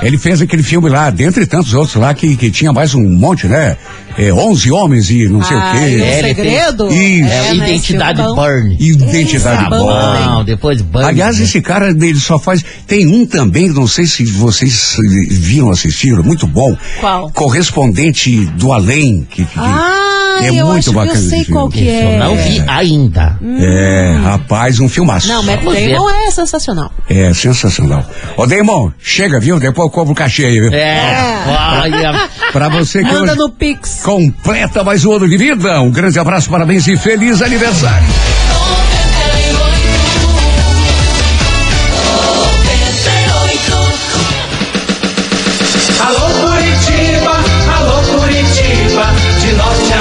ele fez aquele filme lá, dentre tantos outros lá, que, que tinha mais um monte, né? É, 11 homens e não sei Ah, o e o quê. É, segredo? Isso. É, né, identidade esse filme bom. Burn. Identidade também. Não, depois Burn. Aliás, esse cara, ele só faz. Tem um também, não sei se vocês viram assistir, muito bom. Qual? Correspondente do além. Que, que- Ah, é eu muito acho que bacana eu sei qual que é. eu não vi ainda. É, rapaz, um filmaço. Não, Matt. Damon é sensacional. É sensacional. Ô, Damon, chega, viu? Depois eu cobro o cachê aí, viu? É, olha. Pra você que Manda hoje no Pix. completa mais um ano de vida. Um grande abraço, parabéns e feliz aniversário.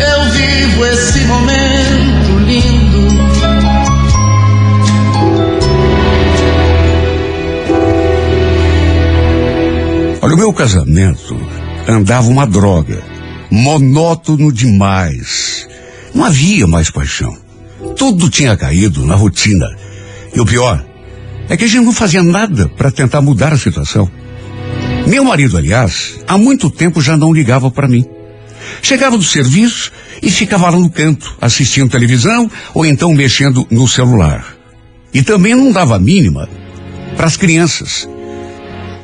eu vivo esse momento lindo. Olha, o meu casamento andava uma droga. Monótono demais. Não havia mais paixão. Tudo tinha caído na rotina. E o pior é que a gente não fazia nada para tentar mudar a situação. Meu marido, aliás, há muito tempo já não ligava para mim. Chegava do serviço e ficava lá no canto, assistindo televisão ou então mexendo no celular. E também não dava mínima para as crianças.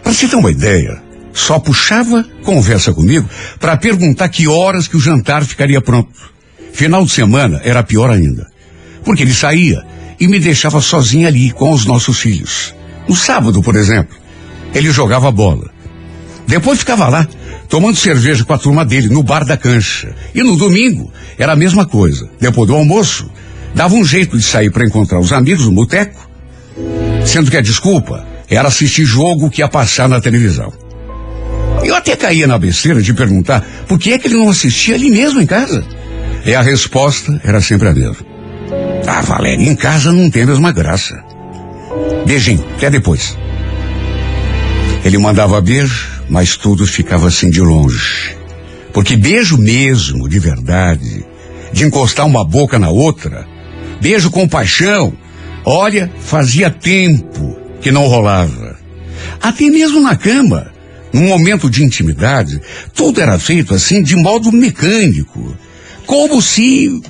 Para você ter uma ideia, só puxava conversa comigo para perguntar que horas que o jantar ficaria pronto. Final de semana era pior ainda, porque ele saía e me deixava sozinha ali com os nossos filhos. No sábado, por exemplo, ele jogava bola. Depois ficava lá, tomando cerveja com a turma dele no bar da cancha. E no domingo era a mesma coisa. Depois do almoço, dava um jeito de sair para encontrar os amigos no boteco, sendo que a desculpa era assistir jogo que ia passar na televisão. Eu até caía na besteira de perguntar por que é que ele não assistia ali mesmo em casa. E a resposta era sempre a mesma. Ah, Valéria, em casa não tem a mesma graça. Beijinho, até depois. Ele mandava beijo, mas tudo ficava assim de longe. Porque beijo mesmo, de verdade, de encostar uma boca na outra, beijo com paixão. Olha, fazia tempo que não rolava. Até mesmo na cama, num momento de intimidade, tudo era feito assim de modo mecânico, como se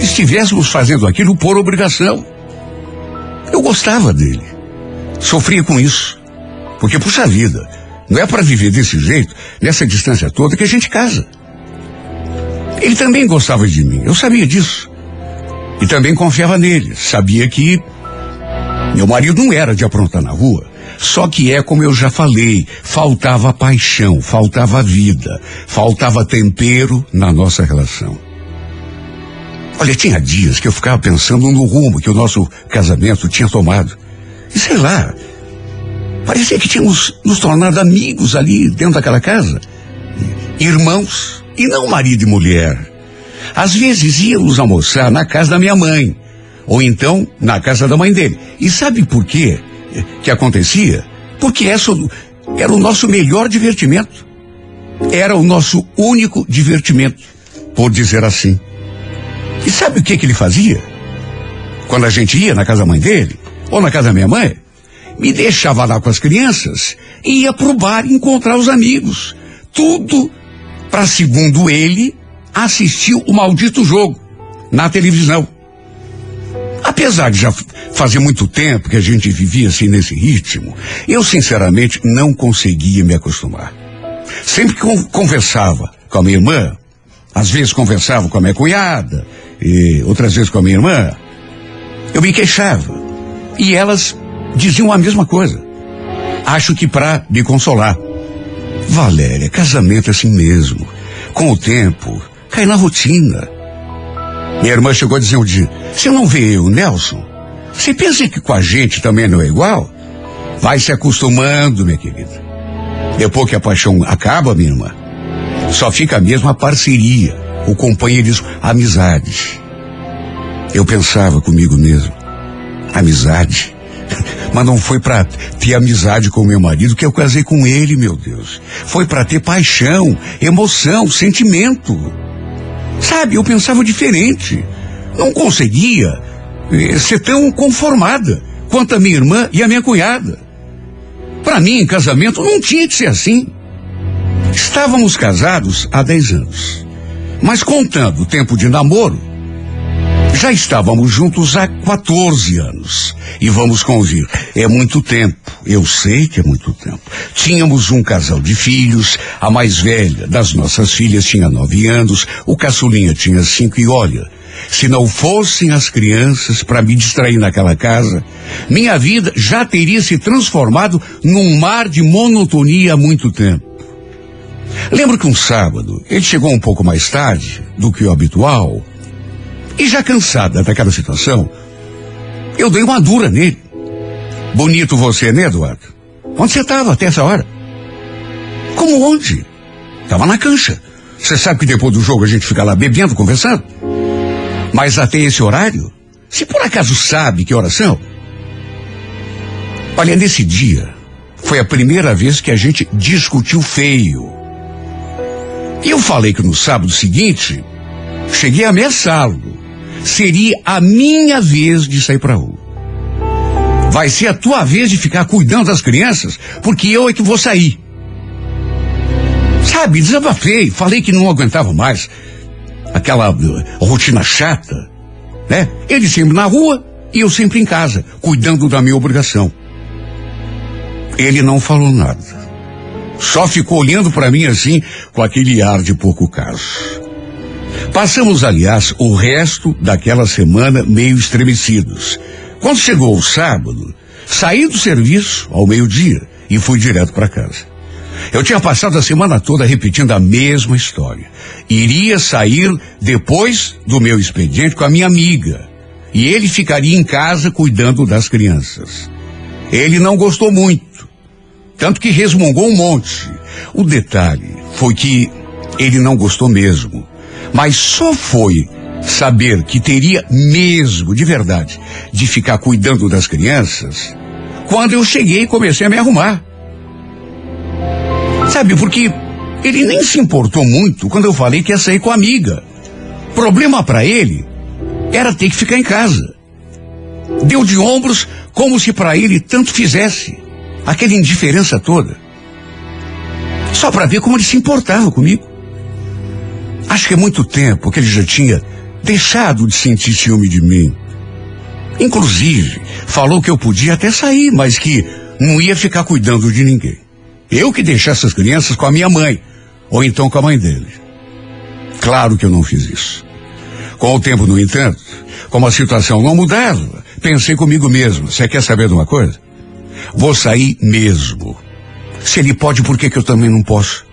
estivéssemos fazendo aquilo por obrigação. Eu gostava dele. Sofria com isso. Porque, puxa vida, não é para viver desse jeito, nessa distância toda, que a gente casa. Ele também gostava de mim, eu sabia disso. E também confiava nele. Sabia que meu marido não era de aprontar na rua. Só que é como eu já falei, faltava paixão, faltava vida, faltava tempero na nossa relação. Olha, tinha dias que eu ficava pensando no rumo que o nosso casamento tinha tomado. E sei lá, parecia que tínhamos nos tornado amigos ali dentro daquela casa. Irmãos, e não marido e mulher. Às vezes íamos almoçar na casa da minha mãe, ou então na casa da mãe dele. E sabe por quê que acontecia? Porque essa era o nosso melhor divertimento. Era o nosso único divertimento, por dizer assim. E sabe o que que ele fazia? Quando a gente ia na casa da mãe dele, ou na casa da minha mãe, me deixava lá com as crianças e ia pro bar encontrar os amigos. Tudo para, segundo ele, assistir o maldito jogo na televisão. Apesar de já fazer muito tempo que a gente vivia assim nesse ritmo, eu sinceramente não conseguia me acostumar. Sempre que con- conversava com a minha irmã, às vezes conversava com a minha cunhada, e outras vezes com a minha irmã, eu me queixava. E elas diziam a mesma coisa. Acho que para me consolar. Valéria, casamento é assim mesmo. Com o tempo, cai na rotina. Minha irmã chegou a dizer um dia: Você não vê eu, Nelson? Você pensa que com a gente também não é igual? Vai se acostumando, minha querida. Depois que a paixão acaba, minha irmã, só fica mesmo a parceria, o companheirismo, a amizade. Eu pensava comigo mesmo, amizade. [laughs] Mas não foi para ter amizade com meu marido que eu casei com ele, meu Deus. Foi para ter paixão, emoção, sentimento. Sabe, eu pensava diferente. Não conseguia eh, ser tão conformada quanto a minha irmã e a minha cunhada. Para mim, casamento não tinha que ser assim. Estávamos casados há 10 anos. Mas contando o tempo de namoro, já estávamos juntos há 14 anos. E vamos convir, é muito tempo. Eu sei que é muito tempo. Tínhamos um casal de filhos, a mais velha das nossas filhas tinha nove anos, o caçulinha tinha cinco e olha, se não fossem as crianças para me distrair naquela casa, minha vida já teria se transformado num mar de monotonia há muito tempo. Lembro que um sábado ele chegou um pouco mais tarde do que o habitual e já cansada daquela situação, eu dei uma dura nele. Bonito você, né, Eduardo? Onde você estava até essa hora? Como onde? Tava na cancha. Você sabe que depois do jogo a gente fica lá bebendo, conversando? Mas até esse horário? Se por acaso sabe que horas são? Olha, nesse dia, foi a primeira vez que a gente discutiu feio. E eu falei que no sábado seguinte, cheguei a ameaçá-lo. Seria a minha vez de sair pra rua. Vai ser a tua vez de ficar cuidando das crianças, porque eu é que vou sair. Sabe, desabafei, falei que não aguentava mais aquela uh, rotina chata, né? Ele sempre na rua e eu sempre em casa, cuidando da minha obrigação. Ele não falou nada. Só ficou olhando para mim assim, com aquele ar de pouco caso. Passamos, aliás, o resto daquela semana meio estremecidos. Quando chegou o sábado, saí do serviço ao meio-dia e fui direto para casa. Eu tinha passado a semana toda repetindo a mesma história. Iria sair depois do meu expediente com a minha amiga. E ele ficaria em casa cuidando das crianças. Ele não gostou muito. Tanto que resmungou um monte. O detalhe foi que ele não gostou mesmo. Mas só foi saber que teria mesmo, de verdade, de ficar cuidando das crianças, quando eu cheguei e comecei a me arrumar. Sabe, porque ele nem se importou muito quando eu falei que ia sair com a amiga. Problema para ele era ter que ficar em casa. Deu de ombros como se para ele tanto fizesse. Aquela indiferença toda. Só para ver como ele se importava comigo. Acho que é muito tempo que ele já tinha deixado de sentir ciúme de mim. Inclusive, falou que eu podia até sair, mas que não ia ficar cuidando de ninguém. Eu que deixasse as crianças com a minha mãe, ou então com a mãe dele. Claro que eu não fiz isso. Com o tempo, no entanto, como a situação não mudava, pensei comigo mesmo: você quer saber de uma coisa? Vou sair mesmo. Se ele pode, por que, que eu também não posso?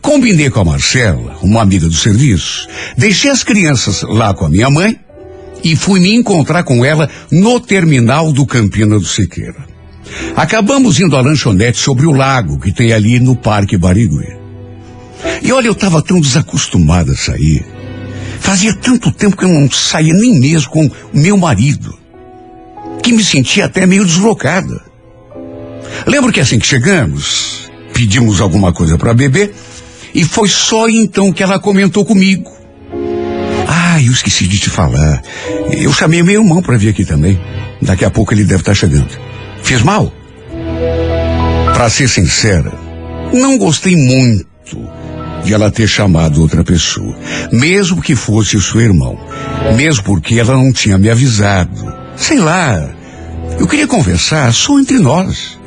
Combinei com a Marcela, uma amiga do serviço, deixei as crianças lá com a minha mãe e fui me encontrar com ela no terminal do Campina do Siqueira. Acabamos indo à lanchonete sobre o lago que tem ali no Parque Barigui. E olha, eu estava tão desacostumada a sair. Fazia tanto tempo que eu não saía nem mesmo com o meu marido, que me sentia até meio deslocada. Lembro que assim que chegamos, pedimos alguma coisa para beber e foi só então que ela comentou comigo. Ah, eu esqueci de te falar. Eu chamei meu irmão para vir aqui também. Daqui a pouco ele deve estar chegando. Fiz mal? Para ser sincera, não gostei muito de ela ter chamado outra pessoa, mesmo que fosse o seu irmão, mesmo porque ela não tinha me avisado. Sei lá, eu queria conversar só entre nós,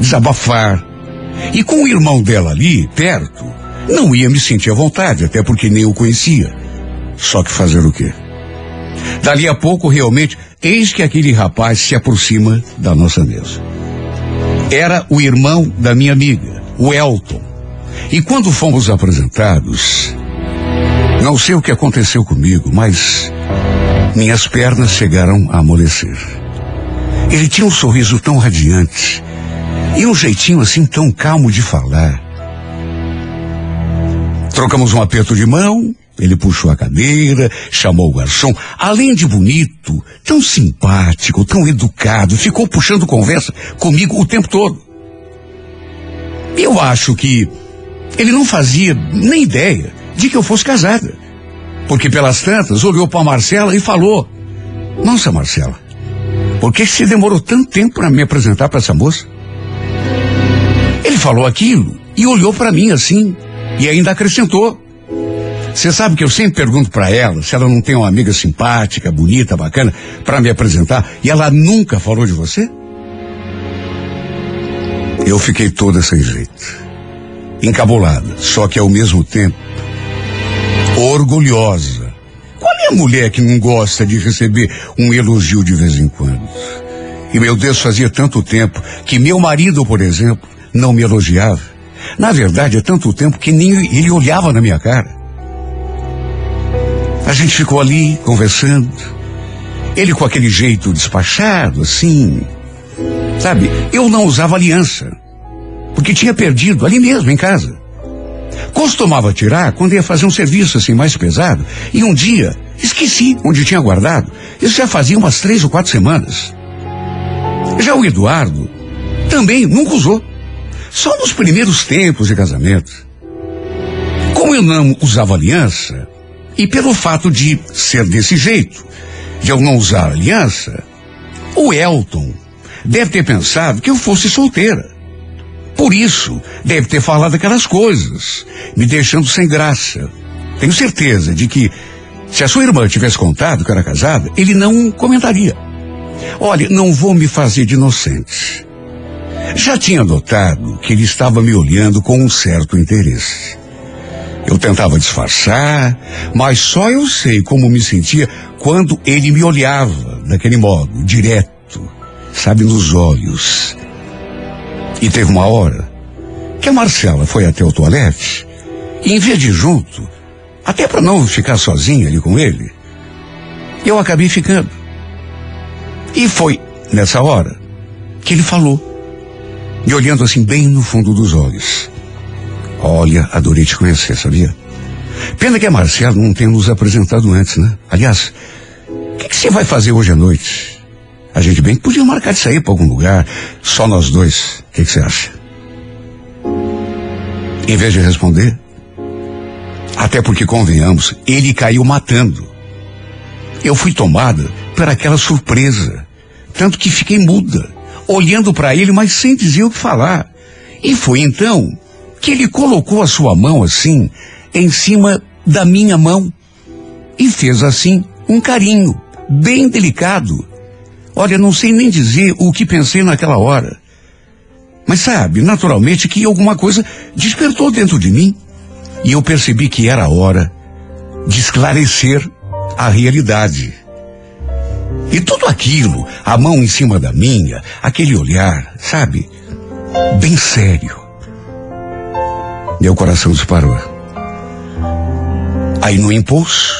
desabafar. E com o irmão dela ali, perto, não ia me sentir à vontade, até porque nem o conhecia. Só que fazer o quê? Dali a pouco, realmente, eis que aquele rapaz se aproxima da nossa mesa. Era o irmão da minha amiga, o Elton. E quando fomos apresentados, não sei o que aconteceu comigo, mas minhas pernas chegaram a amolecer. Ele tinha um sorriso tão radiante e um jeitinho assim tão calmo de falar. Trocamos um aperto de mão, ele puxou a cadeira, chamou o garçom. Além de bonito, tão simpático, tão educado, ficou puxando conversa comigo o tempo todo. Eu acho que ele não fazia nem ideia de que eu fosse casada. Porque pelas tantas olhou para Marcela e falou: Nossa, Marcela, por que você demorou tanto tempo para me apresentar para essa moça? Ele falou aquilo e olhou para mim assim e ainda acrescentou: Você sabe que eu sempre pergunto para ela se ela não tem uma amiga simpática, bonita, bacana para me apresentar e ela nunca falou de você? Eu fiquei toda sem jeito encabulada, só que ao mesmo tempo orgulhosa. Qual é a mulher que não gosta de receber um elogio de vez em quando? E meu Deus, fazia tanto tempo que meu marido, por exemplo, não me elogiava. Na verdade, é tanto tempo que nem ele olhava na minha cara. A gente ficou ali conversando. Ele com aquele jeito despachado, assim. Sabe, eu não usava aliança porque tinha perdido ali mesmo, em casa. Costumava tirar quando ia fazer um serviço assim mais pesado, e um dia esqueci onde tinha guardado. Isso já fazia umas três ou quatro semanas. Já o Eduardo também nunca usou. Só nos primeiros tempos de casamento. Como eu não usava aliança, e pelo fato de ser desse jeito, de eu não usar aliança, o Elton deve ter pensado que eu fosse solteira. Por isso, deve ter falado aquelas coisas, me deixando sem graça. Tenho certeza de que, se a sua irmã tivesse contado que era casada, ele não comentaria. Olha, não vou me fazer de inocente. Já tinha notado que ele estava me olhando com um certo interesse. Eu tentava disfarçar, mas só eu sei como me sentia quando ele me olhava daquele modo, direto, sabe, nos olhos. E teve uma hora que a Marcela foi até o toalete e em vez de junto, até para não ficar sozinha ali com ele, eu acabei ficando. E foi nessa hora que ele falou, me olhando assim bem no fundo dos olhos. Olha, adorei te conhecer, sabia? Pena que a Marcela não tenha nos apresentado antes, né? Aliás, o que, você vai fazer hoje à noite? A gente bem podia marcar de sair para algum lugar, só nós dois. O que, que você acha? Em vez de responder, até porque convenhamos, ele caiu matando. Eu fui tomada por aquela surpresa, tanto que fiquei muda, olhando para ele, mas sem dizer o que falar. E foi então que ele colocou a sua mão assim, em cima da minha mão, e fez assim um carinho, bem delicado. Olha, não sei nem dizer o que pensei naquela hora. Mas sabe, naturalmente que alguma coisa despertou dentro de mim. E eu percebi que era a hora de esclarecer a realidade. E tudo aquilo, a mão em cima da minha, aquele olhar, sabe? Bem sério. Meu coração disparou. Aí no impulso,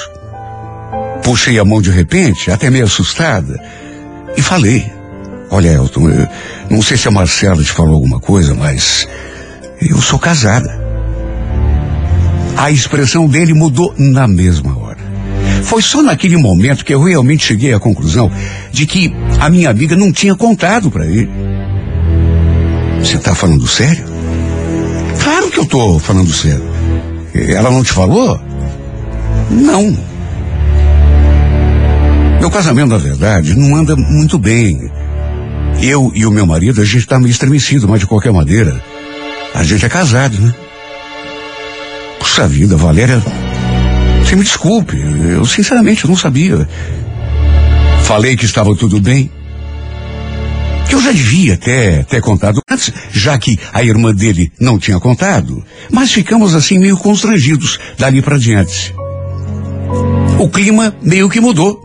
puxei a mão de repente, até meio assustada, e falei: Olha, Elton, eu não sei se a Marcela te falou alguma coisa, mas eu sou casada. A expressão dele mudou na mesma hora. Foi só naquele momento que eu realmente cheguei à conclusão de que a minha amiga não tinha contado para ele. Você tá falando sério? Claro que eu tô falando sério. Ela não te falou? Não. Meu casamento, na verdade, não anda muito bem. Eu e o meu marido, a gente tá meio estremecido, mas de qualquer maneira, a gente é casado, né? Puxa vida, Valéria. Você me desculpe, eu sinceramente não sabia. Falei que estava tudo bem. Que eu já devia ter, ter contado antes, já que a irmã dele não tinha contado. Mas ficamos assim meio constrangidos dali para diante. O clima meio que mudou.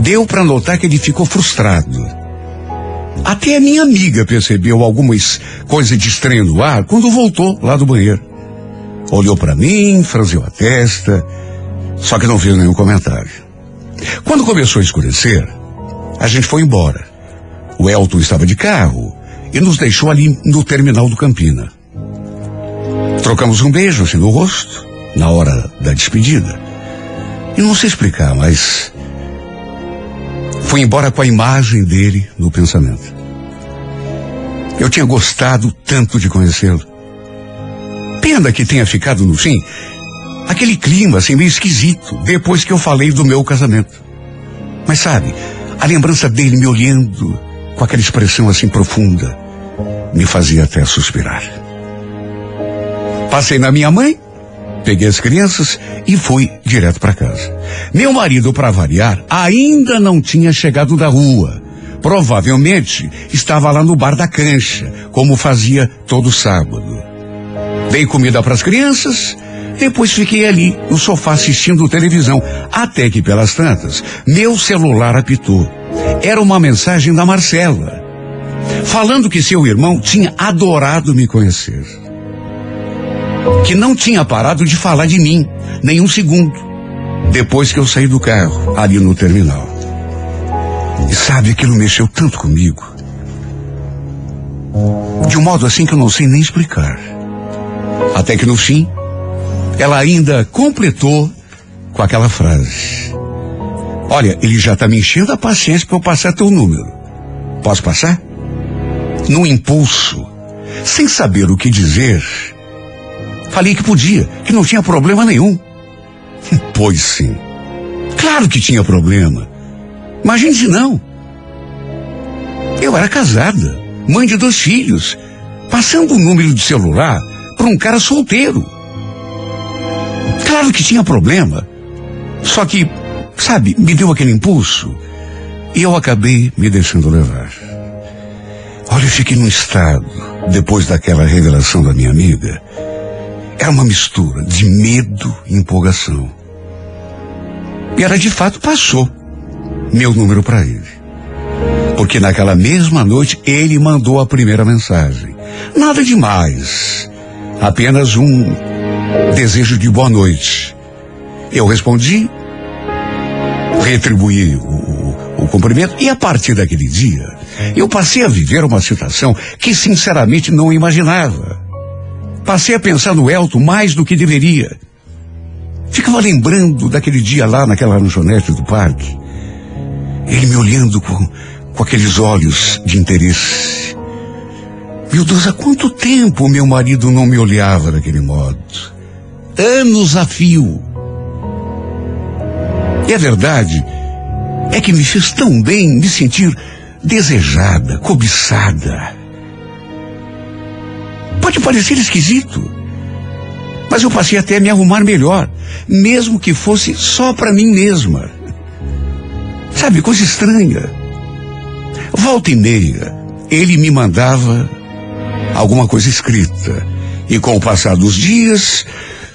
Deu para notar que ele ficou frustrado. Até a minha amiga percebeu algumas coisas de estranho no ar quando voltou lá do banheiro. Olhou para mim, franziu a testa, só que não fez nenhum comentário. Quando começou a escurecer, a gente foi embora. O Elton estava de carro e nos deixou ali no terminal do Campina. Trocamos um beijo assim no rosto, na hora da despedida. E não sei explicar, mas fui embora com a imagem dele no pensamento. Eu tinha gostado tanto de conhecê-lo. Pena que tenha ficado no fim aquele clima assim meio esquisito depois que eu falei do meu casamento. Mas sabe, a lembrança dele me olhando com aquela expressão assim profunda me fazia até suspirar. Passei na minha mãe, peguei as crianças e fui direto para casa. Meu marido, para variar, ainda não tinha chegado da rua. Provavelmente estava lá no bar da cancha, como fazia todo sábado. Dei comida para as crianças, depois fiquei ali no sofá assistindo televisão, até que pelas tantas, meu celular apitou. Era uma mensagem da Marcela, falando que seu irmão tinha adorado me conhecer. Que não tinha parado de falar de mim, nem um segundo, depois que eu saí do carro, ali no terminal. E sabe, aquilo mexeu tanto comigo. De um modo assim que eu não sei nem explicar. Até que no fim, ela ainda completou com aquela frase. Olha, ele já está me enchendo a paciência para eu passar teu número. Posso passar? No impulso, sem saber o que dizer, falei que podia, que não tinha problema nenhum. [laughs] Pois sim. Claro que tinha problema. Imagine se não. Eu era casada, mãe de dois filhos, passando o número de celular para um cara solteiro. Claro que tinha problema. Só que, sabe, me deu aquele impulso e eu acabei me deixando levar. Olha, eu fiquei num estado, depois daquela revelação da minha amiga, era uma mistura de medo e empolgação. E ela de fato passou meu número para ele. Porque naquela mesma noite ele mandou a primeira mensagem. Nada demais. Apenas um desejo de boa noite. Eu respondi, retribuí o, o, cumprimento e a partir daquele dia eu passei a viver uma situação que sinceramente não imaginava. Passei a pensar no Elton mais do que deveria. Ficava lembrando daquele dia lá naquela lanchonete do parque. Ele me olhando com, com aqueles olhos de interesse. Meu Deus, há quanto tempo meu marido não me olhava daquele modo? Anos a fio. E a verdade é que me fez tão bem me sentir desejada, cobiçada. Pode parecer esquisito, mas eu passei até a me arrumar melhor, mesmo que fosse só para mim mesma. Sabe, coisa estranha. Volta e meia, ele me mandava alguma coisa escrita. E com o passar dos dias,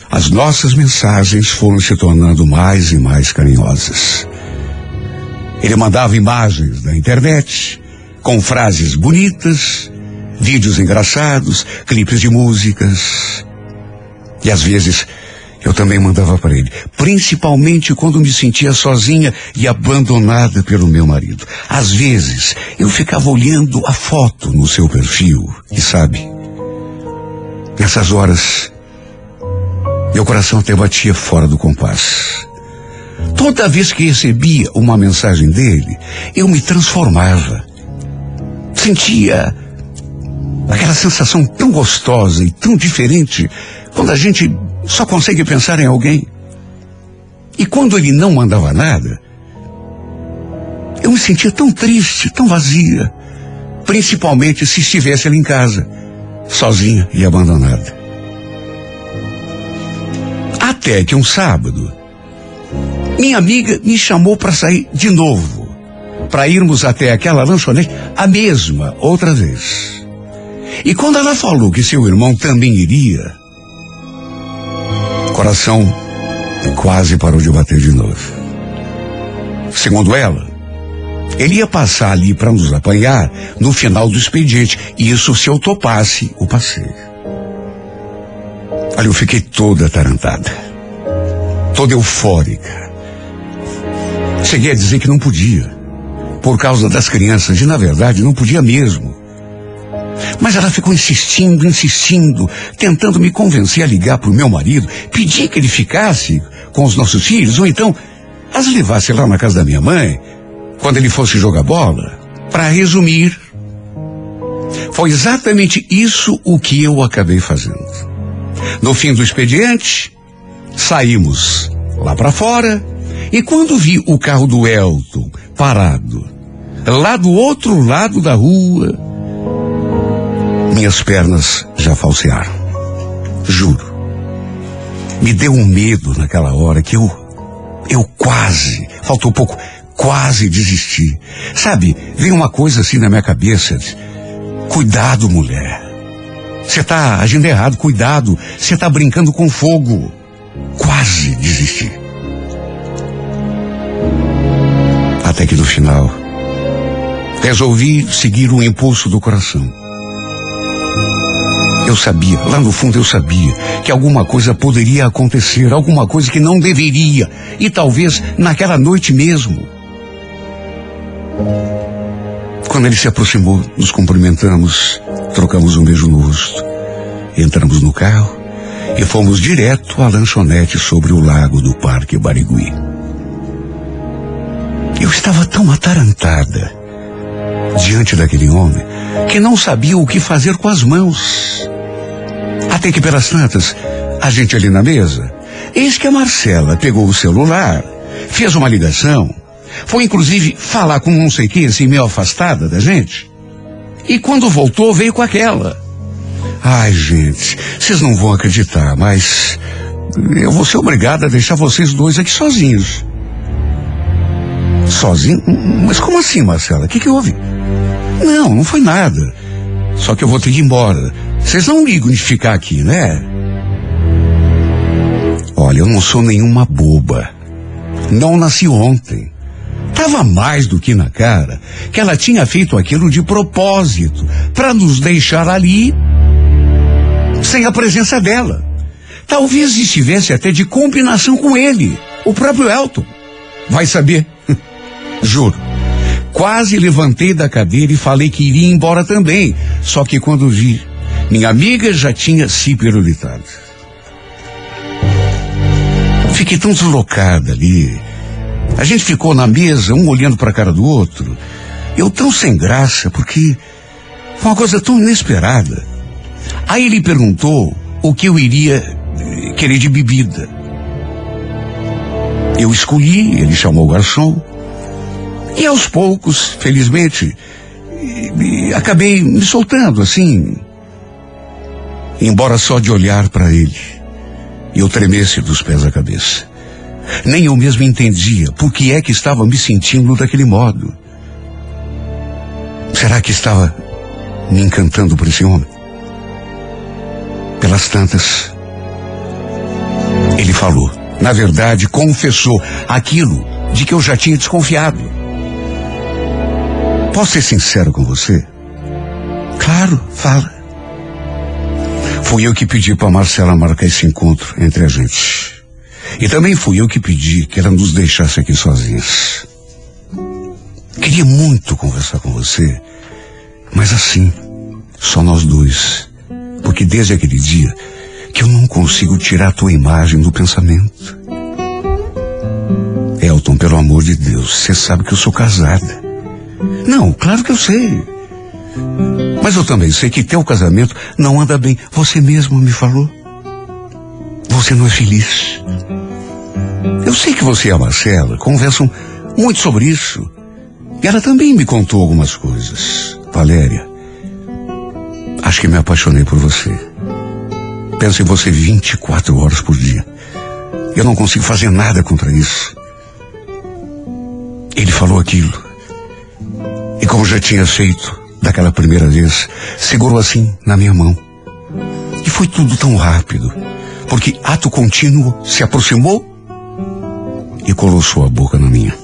as nossas mensagens foram se tornando mais e mais carinhosas. Ele mandava imagens da internet, com frases bonitas, vídeos engraçados, clipes de músicas. E às vezes eu também mandava para ele, principalmente quando me sentia sozinha e abandonada pelo meu marido. Às vezes eu ficava olhando a foto no seu perfil e sabe, nessas horas meu coração até batia fora do compasso. Toda vez que recebia uma mensagem dele, eu me transformava. Sentia aquela sensação tão gostosa e tão diferente quando a gente só consegue pensar em alguém. E quando ele não mandava nada, eu me sentia tão triste, tão vazia. Principalmente se estivesse ali em casa, sozinha e abandonada. Até que um sábado, minha amiga me chamou para sair de novo, para irmos até aquela lanchonete, a mesma, outra vez. E quando ela falou que seu irmão também iria, coração quase parou de bater de novo. Segundo ela, ele ia passar ali para nos apanhar no final do expediente, isso se eu topasse o passeio. Olha, eu fiquei toda atarantada, toda eufórica. Cheguei a dizer que não podia, por causa das crianças, e na verdade não podia mesmo. Mas ela ficou insistindo, insistindo, tentando me convencer a ligar para o meu marido, pedir que ele ficasse com os nossos filhos, ou então as levasse lá na casa da minha mãe, quando ele fosse jogar bola. Para resumir, foi exatamente isso o que eu acabei fazendo. No fim do expediente, saímos lá para fora e quando vi o carro do Elton parado lá do outro lado da rua, minhas pernas já falsearam. Juro. Me deu um medo naquela hora que eu eu quase, faltou pouco, quase desisti. Sabe, veio uma coisa assim na minha cabeça. Cuidado, mulher. Você tá agindo errado, cuidado. Você tá brincando com fogo. Quase desisti. Até que no final, resolvi seguir o impulso do coração. Eu sabia, lá no fundo eu sabia, que alguma coisa poderia acontecer, alguma coisa que não deveria, e talvez naquela noite mesmo. Quando ele se aproximou, nos cumprimentamos, trocamos um beijo no rosto, entramos no carro e fomos direto à lanchonete sobre o lago do Parque Barigui. Eu estava tão atarantada diante daquele homem que não sabia o que fazer com as mãos. Até que pelas tantas, a gente ali na mesa, eis que a Marcela pegou o celular, fez uma ligação, foi inclusive falar com não sei quem, assim, meio afastada da gente. E quando voltou, veio com aquela. Ai, gente, vocês não vão acreditar, mas eu vou ser obrigada a deixar vocês dois aqui sozinhos. Sozinho? Mas como assim, Marcela? O que, que houve? Não, não foi nada. Só que eu vou ter que ir embora. Vocês não ligam de ficar aqui, né? Olha, eu não sou nenhuma boba. Não nasci ontem. Tava mais do que na cara que ela tinha feito aquilo de propósito para nos deixar ali sem a presença dela. Talvez estivesse até de combinação com ele, o próprio Elton. Vai saber. [laughs] Juro. Quase levantei da cadeira e falei que iria embora também. Só que quando vi, minha amiga já tinha se pirulitado. Fiquei tão deslocada ali. A gente ficou na mesa, um olhando para a cara do outro. Eu tão sem graça, porque foi uma coisa tão inesperada. Aí ele perguntou o que eu iria eh, querer de bebida. Eu escolhi, ele chamou o garçom. E aos poucos, felizmente, e- e acabei me soltando assim. Embora só de olhar para ele, eu tremesse dos pés à cabeça. Nem eu mesmo entendia por que é que estava me sentindo daquele modo. Será que estava me encantando por esse homem? Pelas tantas, ele falou. Na verdade, confessou aquilo de que eu já tinha desconfiado. Posso ser sincero com você? Claro, fala. Fui eu que pedi para Marcela marcar esse encontro entre a gente. E também fui eu que pedi que ela nos deixasse aqui sozinhas. Queria muito conversar com você, mas assim, só nós dois. Porque desde aquele dia que eu não consigo tirar a tua imagem do pensamento. Elton, pelo amor de Deus, você sabe que eu sou casada. Não, claro que eu sei. Mas eu também sei que teu casamento não anda bem. Você mesmo me falou. Você não é feliz. Eu sei que você e a Marcela conversam muito sobre isso. E ela também me contou algumas coisas. Valéria, acho que me apaixonei por você. Penso em você 24 horas por dia. Eu não consigo fazer nada contra isso. Ele falou aquilo. E como já tinha feito daquela primeira vez, segurou assim na minha mão. E foi tudo tão rápido, porque ato contínuo se aproximou e colou sua boca na minha.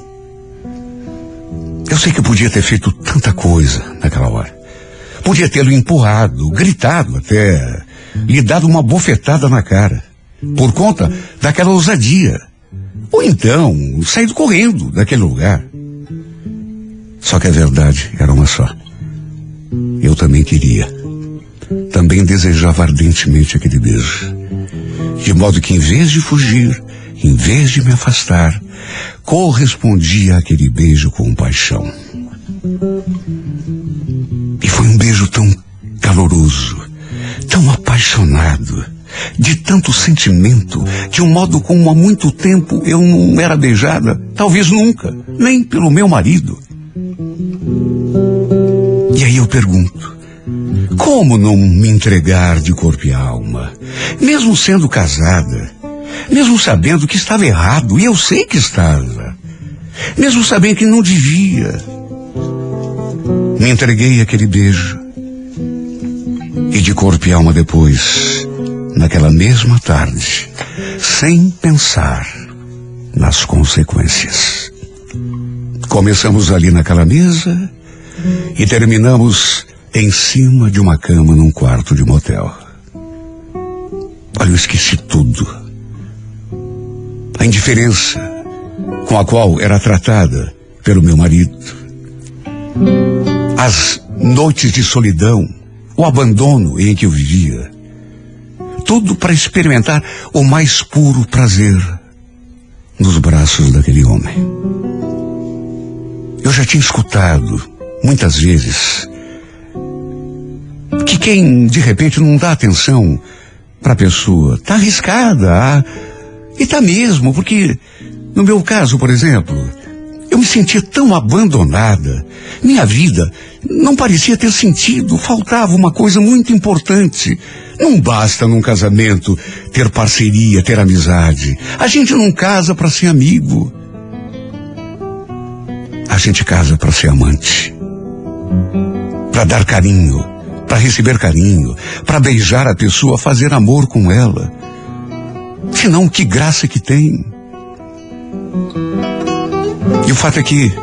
Eu sei que eu podia ter feito tanta coisa naquela hora. Podia tê-lo empurrado, gritado até, lhe dado uma bofetada na cara, por conta daquela ousadia. Ou então, saído correndo daquele lugar. Só que a verdade era uma só. Eu também queria. Também desejava ardentemente aquele beijo. De modo que, em vez de fugir, em vez de me afastar, correspondia àquele beijo com paixão. E foi um beijo tão caloroso, tão apaixonado, de tanto sentimento, de um modo como há muito tempo eu não era beijada, talvez nunca, nem pelo meu marido. E aí eu pergunto, como não me entregar de corpo e alma, mesmo sendo casada, mesmo sabendo que estava errado, e eu sei que estava, mesmo sabendo que não devia. Me entreguei àquele beijo. E de corpo e alma depois, naquela mesma tarde, sem pensar nas consequências. Começamos ali naquela mesa e terminamos em cima de uma cama num quarto de motel. Olha, eu esqueci tudo. A indiferença com a qual era tratada pelo meu marido. As noites de solidão, o abandono em que eu vivia. Tudo para experimentar o mais puro prazer nos braços daquele homem. Eu já tinha escutado muitas vezes que quem de repente não dá atenção para a pessoa tá arriscada ah, e tá mesmo, porque no meu caso, por exemplo, eu me sentia tão abandonada. Minha vida não parecia ter sentido, faltava uma coisa muito importante. Não basta num casamento ter parceria, ter amizade. A gente não casa para ser amigo. A gente casa para ser amante. Para dar carinho, para receber carinho, para beijar a pessoa, fazer amor com ela. Senão, que graça que tem. E o fato é que,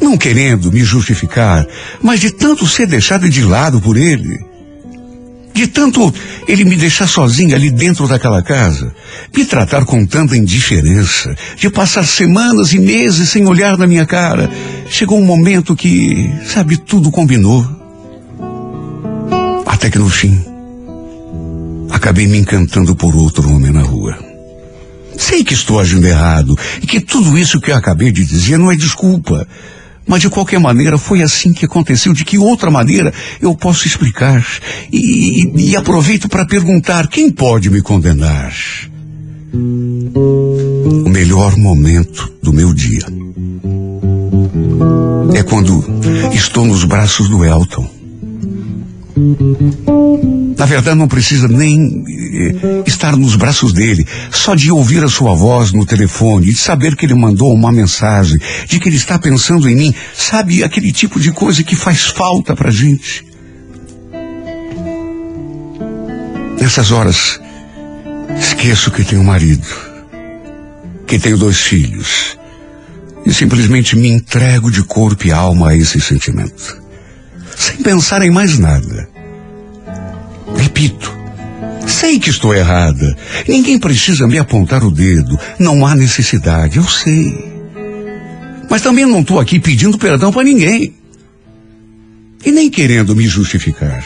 não querendo me justificar, mas de tanto ser deixado de lado por ele, de tanto ele me deixar sozinho ali dentro daquela casa, me tratar com tanta indiferença, de passar semanas e meses sem olhar na minha cara, chegou um momento que, sabe, tudo combinou. Até que no fim, acabei me encantando por outro homem na rua. Sei que estou agindo errado e que tudo isso que eu acabei de dizer não é desculpa. Mas de qualquer maneira foi assim que aconteceu. De que outra maneira eu posso explicar? E, e- e aproveito para perguntar: quem pode me condenar? O melhor momento do meu dia é quando estou nos braços do Elton. Na verdade, não precisa nem eh, estar nos braços dele. Só de ouvir a sua voz no telefone, de saber que ele mandou uma mensagem, de que ele está pensando em mim. Sabe, aquele tipo de coisa que faz falta pra gente. Nessas horas, esqueço que tenho marido, que tenho dois filhos, e simplesmente me entrego de corpo e alma a esse sentimento, sem pensar em mais nada. Repito, sei que estou errada. Ninguém precisa me apontar o dedo. Não há necessidade, eu sei. Mas também não estou aqui pedindo perdão para ninguém. E nem querendo me justificar.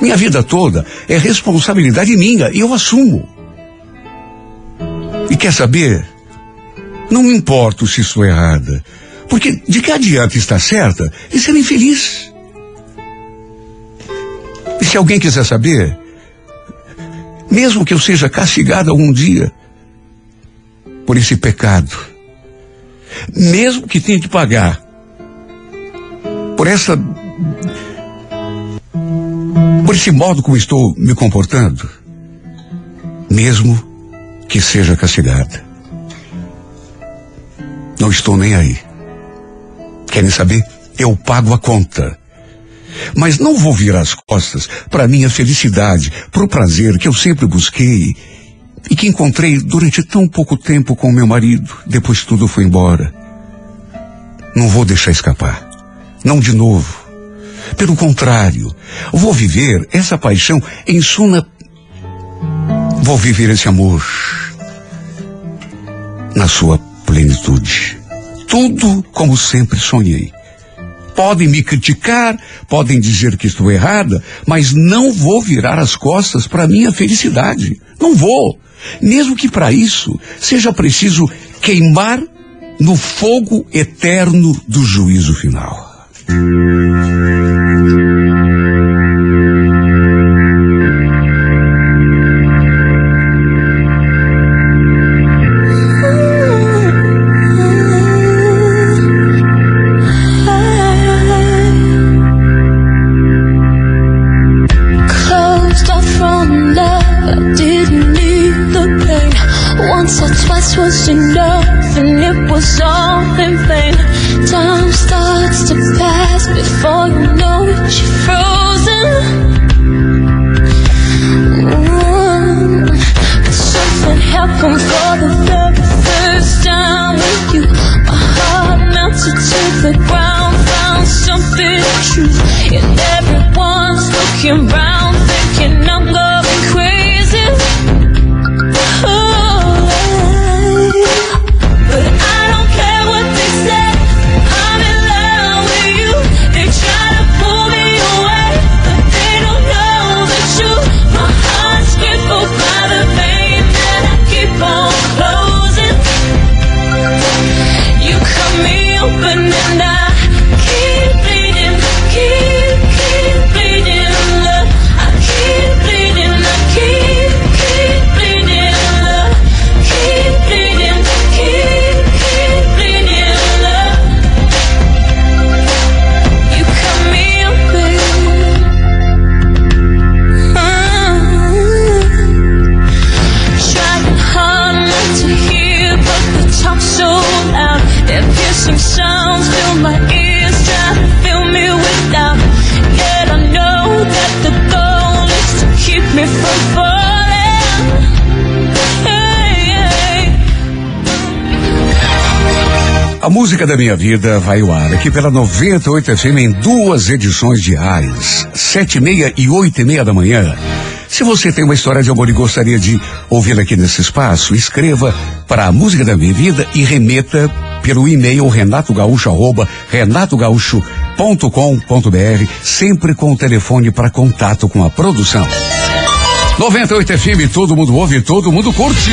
Minha vida toda é responsabilidade minha e eu assumo. E quer saber? Não me importo se estou errada. Porque de que adianta estar certa e ser infeliz? Se alguém quiser saber, mesmo que eu seja castigado algum dia por esse pecado, mesmo que tenha que pagar por essa por esse modo como estou me comportando, mesmo que seja castigada. Não estou nem aí. Querem saber? Eu pago a conta. Mas não vou virar as costas para minha felicidade, para o prazer que eu sempre busquei e que encontrei durante tão pouco tempo com meu marido, depois tudo foi embora. Não vou deixar escapar. Não de novo. Pelo contrário, vou viver essa paixão em suna. Vou viver esse amor na sua plenitude. Tudo como sempre sonhei. Podem me criticar, podem dizer que estou errada, mas não vou virar as costas para minha felicidade. Não vou. Mesmo que para isso seja preciso queimar no fogo eterno do juízo final. Da minha vida vai ao ar aqui pela 98 FM em duas edições diárias, sete e meia e oito e meia da manhã. Se você tem uma história de amor e gostaria de ouvi-la aqui nesse espaço, escreva para a música da minha vida e remeta pelo e-mail renatogaúcho arroba renatogaúcho.com.br, sempre com o telefone para contato com a produção. 98 FM, todo mundo ouve, todo mundo curte.